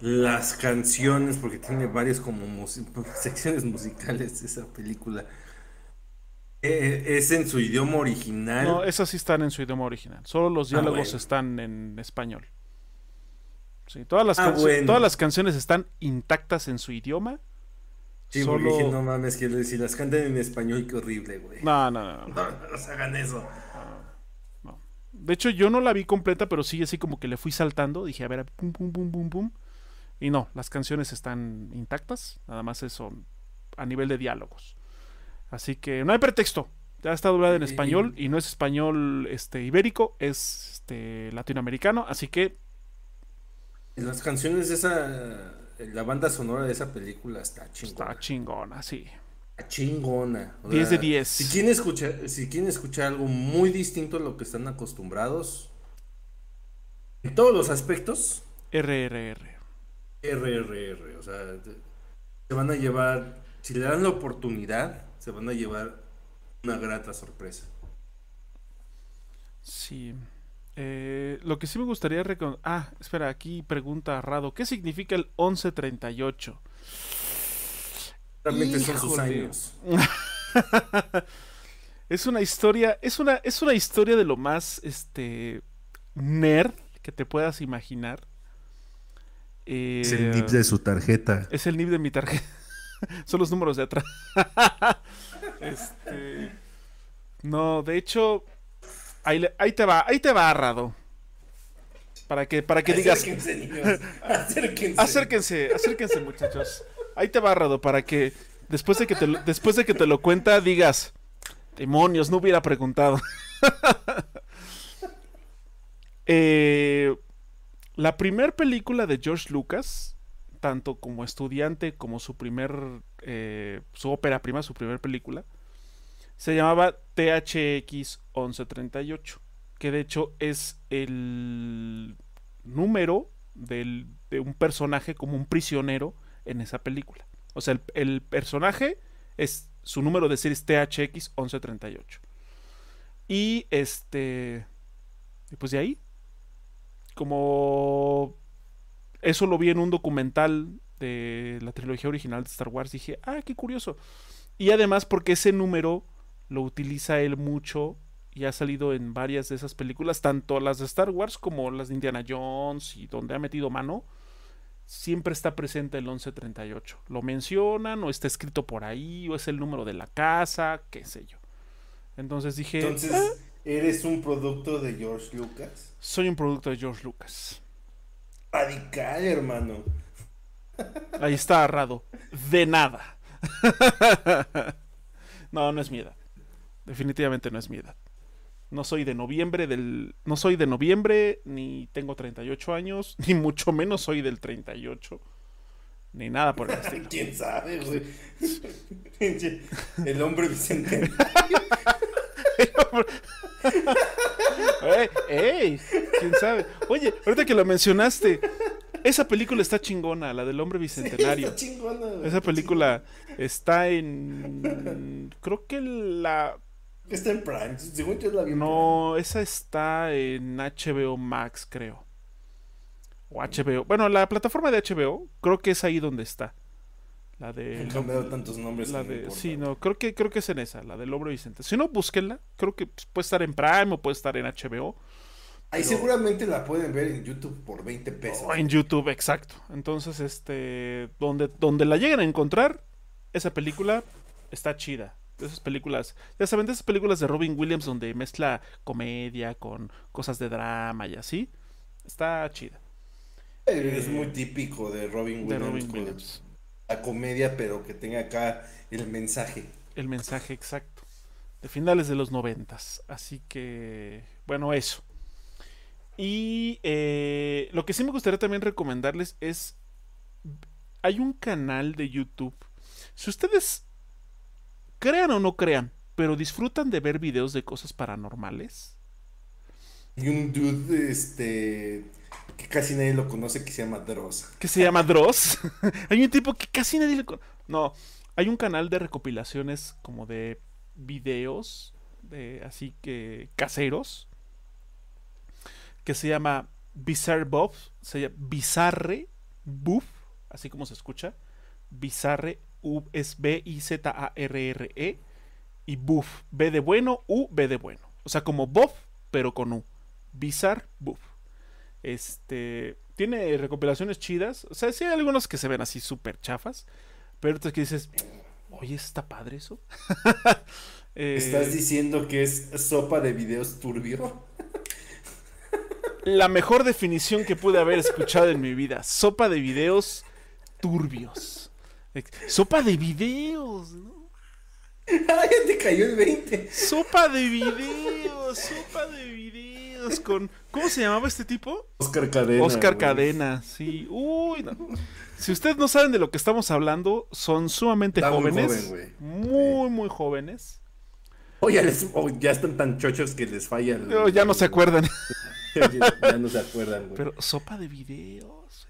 Las canciones, porque tiene varias como musi- secciones musicales esa película. Eh, ¿Es en su idioma original? No, esas sí están en su idioma original. Solo los Ah, diálogos bueno. están en español. Sí, todas las, Ah, bueno. todas las canciones están intactas en su idioma. Sí, porque Solo... dije, no mames, que si las cantan en español, qué horrible, güey. No, no, no, no. No, hagan eso. De hecho, yo no la vi completa, pero sí así como que le fui saltando. Dije, a ver, pum, pum, pum, pum, pum. Y no, las canciones están intactas. Nada más eso a nivel de diálogos. Así que no hay pretexto. Ya está doblada en español y no es español este, ibérico, es este, latinoamericano. Así que Las canciones de esa. La banda sonora de esa película está chingona. está chingona, sí. Está chingona. O 10 de sea, 10. Si quieren, escuchar, si quieren escuchar algo muy distinto a lo que están acostumbrados, en todos los aspectos, RRR. RRR. O sea, se van a llevar. Si le dan la oportunidad, se van a llevar una grata sorpresa. Sí. Eh, lo que sí me gustaría recon- Ah, espera, aquí pregunta Rado. ¿Qué significa el 1138? Realmente son sus años. Es una historia, es una, es una historia de lo más este nerd que te puedas imaginar. Eh, Es el nip de su tarjeta. es el NIP de mi tarjeta. Son los números de atrás. Este, No, de hecho, ahí, le- ahí te va, ahí te va, Rado. Para que, para que digas, Acérquense, niños. Acérquense. acérquense, acérquense, muchachos. Ahí te va, Rado, para que después de que te lo, después de que te lo cuenta digas, demonios, no hubiera preguntado. Eh, la primer película de George Lucas, tanto como estudiante como su primer, eh, su ópera prima, su primer película, se llamaba THX 1138, que de hecho es el número del- de un personaje como un prisionero en esa película. O sea, el, personaje es su número de serie es THX 1138. Y este. Y pues de ahí. Como. Eso lo vi en un documental de la trilogía original de Star Wars. Dije, ah, qué curioso. Y además, porque ese número lo utiliza él mucho y ha salido en varias de esas películas, tanto las de Star Wars como las de Indiana Jones y donde ha metido mano. Siempre está presente el 1138. Lo mencionan o está escrito por ahí o es el número de la casa, qué sé yo. Entonces dije, Entonces, "Ah, ¿eres un producto de George Lucas? soy un producto de George Lucas. Radical, hermano. Ahí está Arrado. De nada. no, no es mi edad. Definitivamente no es mi edad. No soy de noviembre del. No soy de noviembre, ni tengo 38 años, ni mucho menos soy del 38. Ni nada por el estilo. ¿Quién sabe, güey? El hombre bicentenario. ¡Ey! ¡Ey! ¿Quién sabe? Oye, ahorita que lo mencionaste, esa película está chingona, la del hombre bicentenario. Está chingona, güey. Esa película está en. Creo que la. Está en Prime. Según yo la vi No, esa está en HBO Max, creo. O HBO. Bueno, la plataforma de HBO, creo que es ahí donde está. La de. Han cambiado tantos nombres. La de sí, no, creo que, creo que es en esa, la del hombre Vicente. Si no, búsquenla. Creo que pues, puede estar en Prime o puede estar en HBO. Ahí pero- seguramente la pueden ver en YouTube por 20 pesos. O en YouTube, exacto. Entonces, este. Donde, donde la lleguen a encontrar, esa película está chida. De esas películas. Ya saben, de esas películas de Robin Williams donde mezcla comedia con cosas de drama y así. Está chida. Es muy típico de Robin De Williams. Robin Williams. La comedia, pero que tenga acá el mensaje. El mensaje exacto. De finales de los noventas. Así que. Bueno, eso. Y eh, lo que sí me gustaría también recomendarles es. Hay un canal de YouTube. Si ustedes crean o no crean, pero disfrutan de ver videos de cosas paranormales. Y un dude, este, que casi nadie lo conoce, que se llama Dross. que se llama Dross. hay un tipo que casi nadie le conoce. No, hay un canal de recopilaciones como de videos, de así que caseros, que se llama Bizarre Buff, se llama Bizarre Buff, así como se escucha. Bizarre U es B I Z A R R E y Buff. B de bueno, U, B de bueno. O sea, como Bob, pero con U. Bizarre Buff. Este. Tiene recopilaciones chidas. O sea, sí hay algunos que se ven así súper chafas. Pero otros que dices, oye, está padre eso. Eh, ¿Estás diciendo que es sopa de videos turbio? la mejor definición que pude haber escuchado en mi vida. Sopa de videos turbios. Sopa de videos, ¿no? Ay, te cayó el 20. Sopa de videos, sopa de videos con... ¿Cómo se llamaba este tipo? Oscar Cadena. Oscar Cadena, sí. Uy, no. Si ustedes no saben de lo que estamos hablando, son sumamente jóvenes. Muy, muy, muy jóvenes. O ya, ya están tan chochos que les falla. ya no se acuerdan. ya no se acuerdan, güey. Pero sopa de videos.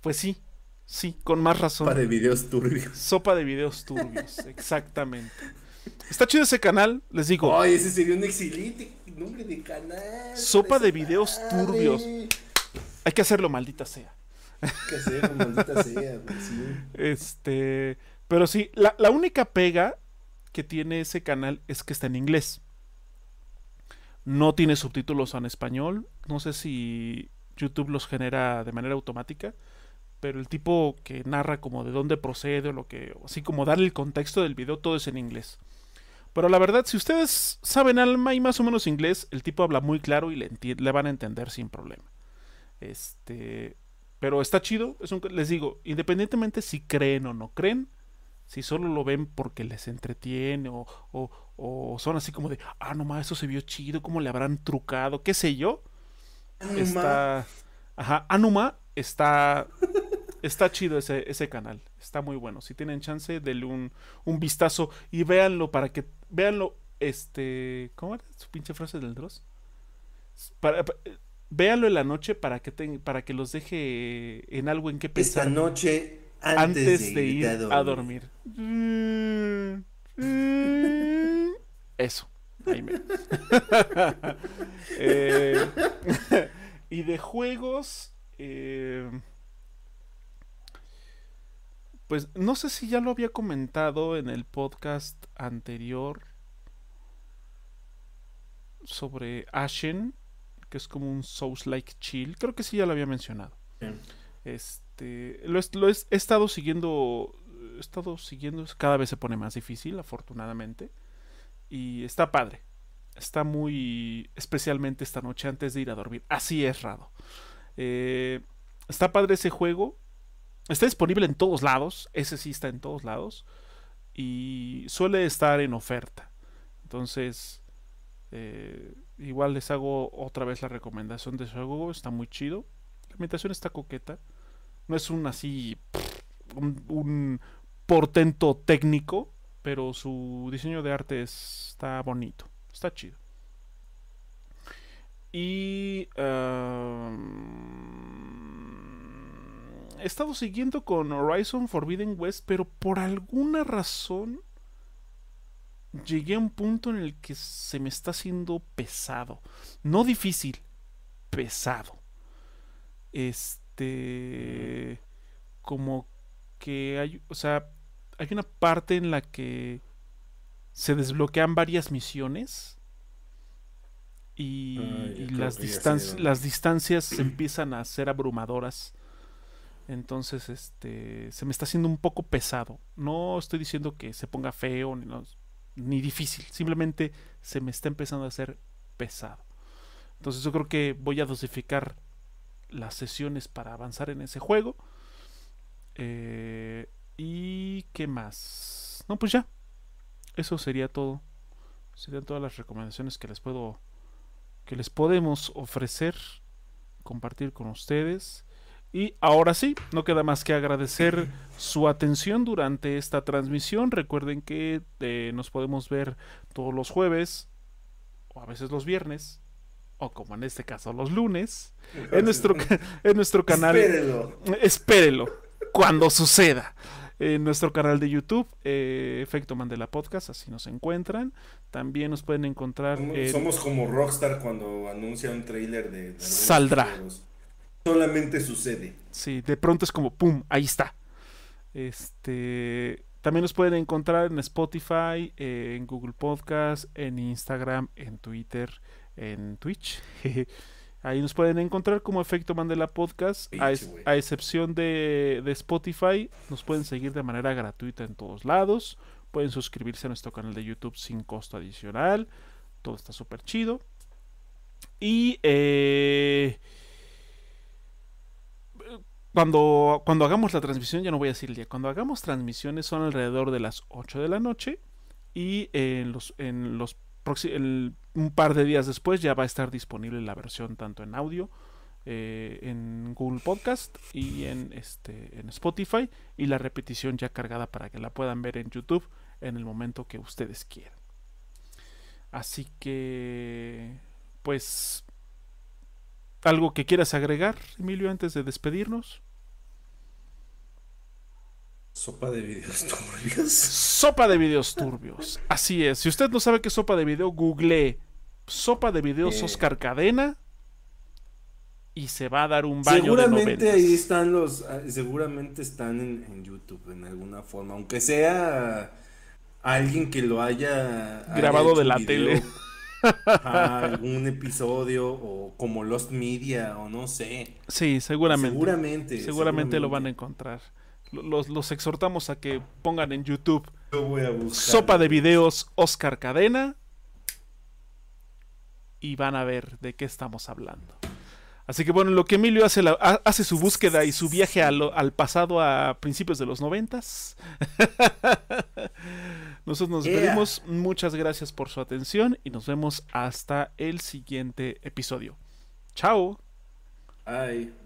Pues sí, sí, con más razón. Sopa de videos turbios. Sopa de videos turbios, exactamente. Está chido ese canal, les digo. Ay, ese sería un excelente nombre de canal. Sopa de videos turbios. Hay que hacerlo, maldita sea. Hay que hacerlo, maldita sea, sí. Este, pero sí, la, la única pega que tiene ese canal es que está en inglés. No tiene subtítulos en español. No sé si YouTube los genera de manera automática. Pero el tipo que narra como de dónde procede o lo que. Así como darle el contexto del video, todo es en inglés. Pero la verdad, si ustedes saben alma y más o menos inglés, el tipo habla muy claro y le, le van a entender sin problema. Este. Pero está chido. Es un, les digo, independientemente si creen o no creen, si solo lo ven porque les entretiene o, o, son así como de, ah, no más, eso se vio chido, ¿cómo le habrán trucado? ¿Qué sé yo? Está. Ajá, Anuma está. Está chido ese, ese canal. Está muy bueno. Si tienen chance, denle un, un vistazo y véanlo para que. Véanlo. Este. ¿Cómo era su pinche frase del Dross? Para, véanlo en la noche para que, para que los deje en algo en que pensar. Esta noche antes, de, ir, a dormir. Eso. Eh, y de juegos. Eh, pues no sé si ya lo había comentado en el podcast anterior sobre Ashen, que es como un Souls like chill. Creo que sí ya lo había mencionado. Este, lo, he estado siguiendo, he estado siguiendo, cada vez se pone más difícil, afortunadamente, y está padre. Está muy, especialmente esta noche antes de ir a dormir. Así es, Rado. Eh, está padre ese juego. Está disponible en todos lados. Ese sí está en todos lados. Y suele estar en oferta. Entonces, eh, igual les hago otra vez la recomendación de juego. Está muy chido. La imitación está coqueta. No es un así. un, portento técnico. Pero su diseño de arte está bonito. Está chido. Y. he estado siguiendo con Horizon Forbidden West. Pero por alguna razón. Llegué a un punto en el que se me está haciendo pesado. No difícil, pesado. Este como que hay, o sea, hay una parte en la que se desbloquean varias misiones y, las, las distancias empiezan a ser abrumadoras. Entonces, este, se me está haciendo un poco pesado. No estoy diciendo que se ponga feo ni, ni difícil, simplemente se me está empezando a hacer pesado. Entonces yo creo que voy a dosificar las sesiones para avanzar en ese juego. Eh, ¿Y qué más? No, pues ya. Eso sería todo. Serían todas las recomendaciones que les puedo. que les podemos ofrecer. Compartir con ustedes. Y ahora sí, no queda más que agradecer su atención durante esta transmisión. Recuerden que eh, nos podemos ver todos los jueves o a veces los viernes o como en este caso los lunes, en nuestro, en nuestro canal. Espérelo. Espérelo, cuando suceda. En nuestro canal de YouTube, eh, Efecto Mandela Podcast, así nos encuentran. También nos pueden encontrar. Somos, como Rockstar cuando anuncia un trailer de. Saldrá. Solamente sucede. Sí, de pronto es como, ¡pum! Ahí está. Este. También nos pueden encontrar en Spotify, eh, en Google Podcast, en Instagram, en Twitter, en Twitch. Ahí nos pueden encontrar como Efecto Mandela Podcast. A, a excepción de, de, Spotify, nos pueden seguir de manera gratuita en todos lados. Pueden suscribirse a nuestro canal de YouTube sin costo adicional. Todo está súper chido. Y eh, cuando, cuando hagamos la transmisión, ya no voy a decir el día, cuando hagamos transmisiones son alrededor de las 8 de la noche y en los, en los un par de días después ya va a estar disponible la versión tanto en audio eh, en Google Podcast y en, este, en Spotify y la repetición ya cargada para que la puedan ver en YouTube en el momento que ustedes quieran. Así que, pues, ¿algo que quieras agregar, Emilio, antes de despedirnos? Sopa de videos turbios. Sopa de videos turbios. Así es. Si usted no sabe qué es sopa de video, google sopa de videos eh. Oscar Cadena y se va a dar un baño seguramente ahí están los ah, seguramente están en, YouTube en alguna forma aunque sea alguien que lo haya grabado de la tele algún episodio o como Lost Media o no sé sí seguramente seguramente seguramente, lo van a encontrar los, los exhortamos a que pongan en YouTube sopa de videos Oscar Cadena y van a ver de qué estamos hablando. Así que bueno, lo que Emilio hace, hace su búsqueda y su viaje al, pasado a principios de los noventas. Nosotros nos despedimos. Muchas gracias por su atención y nos vemos hasta el siguiente episodio. Chao. Bye.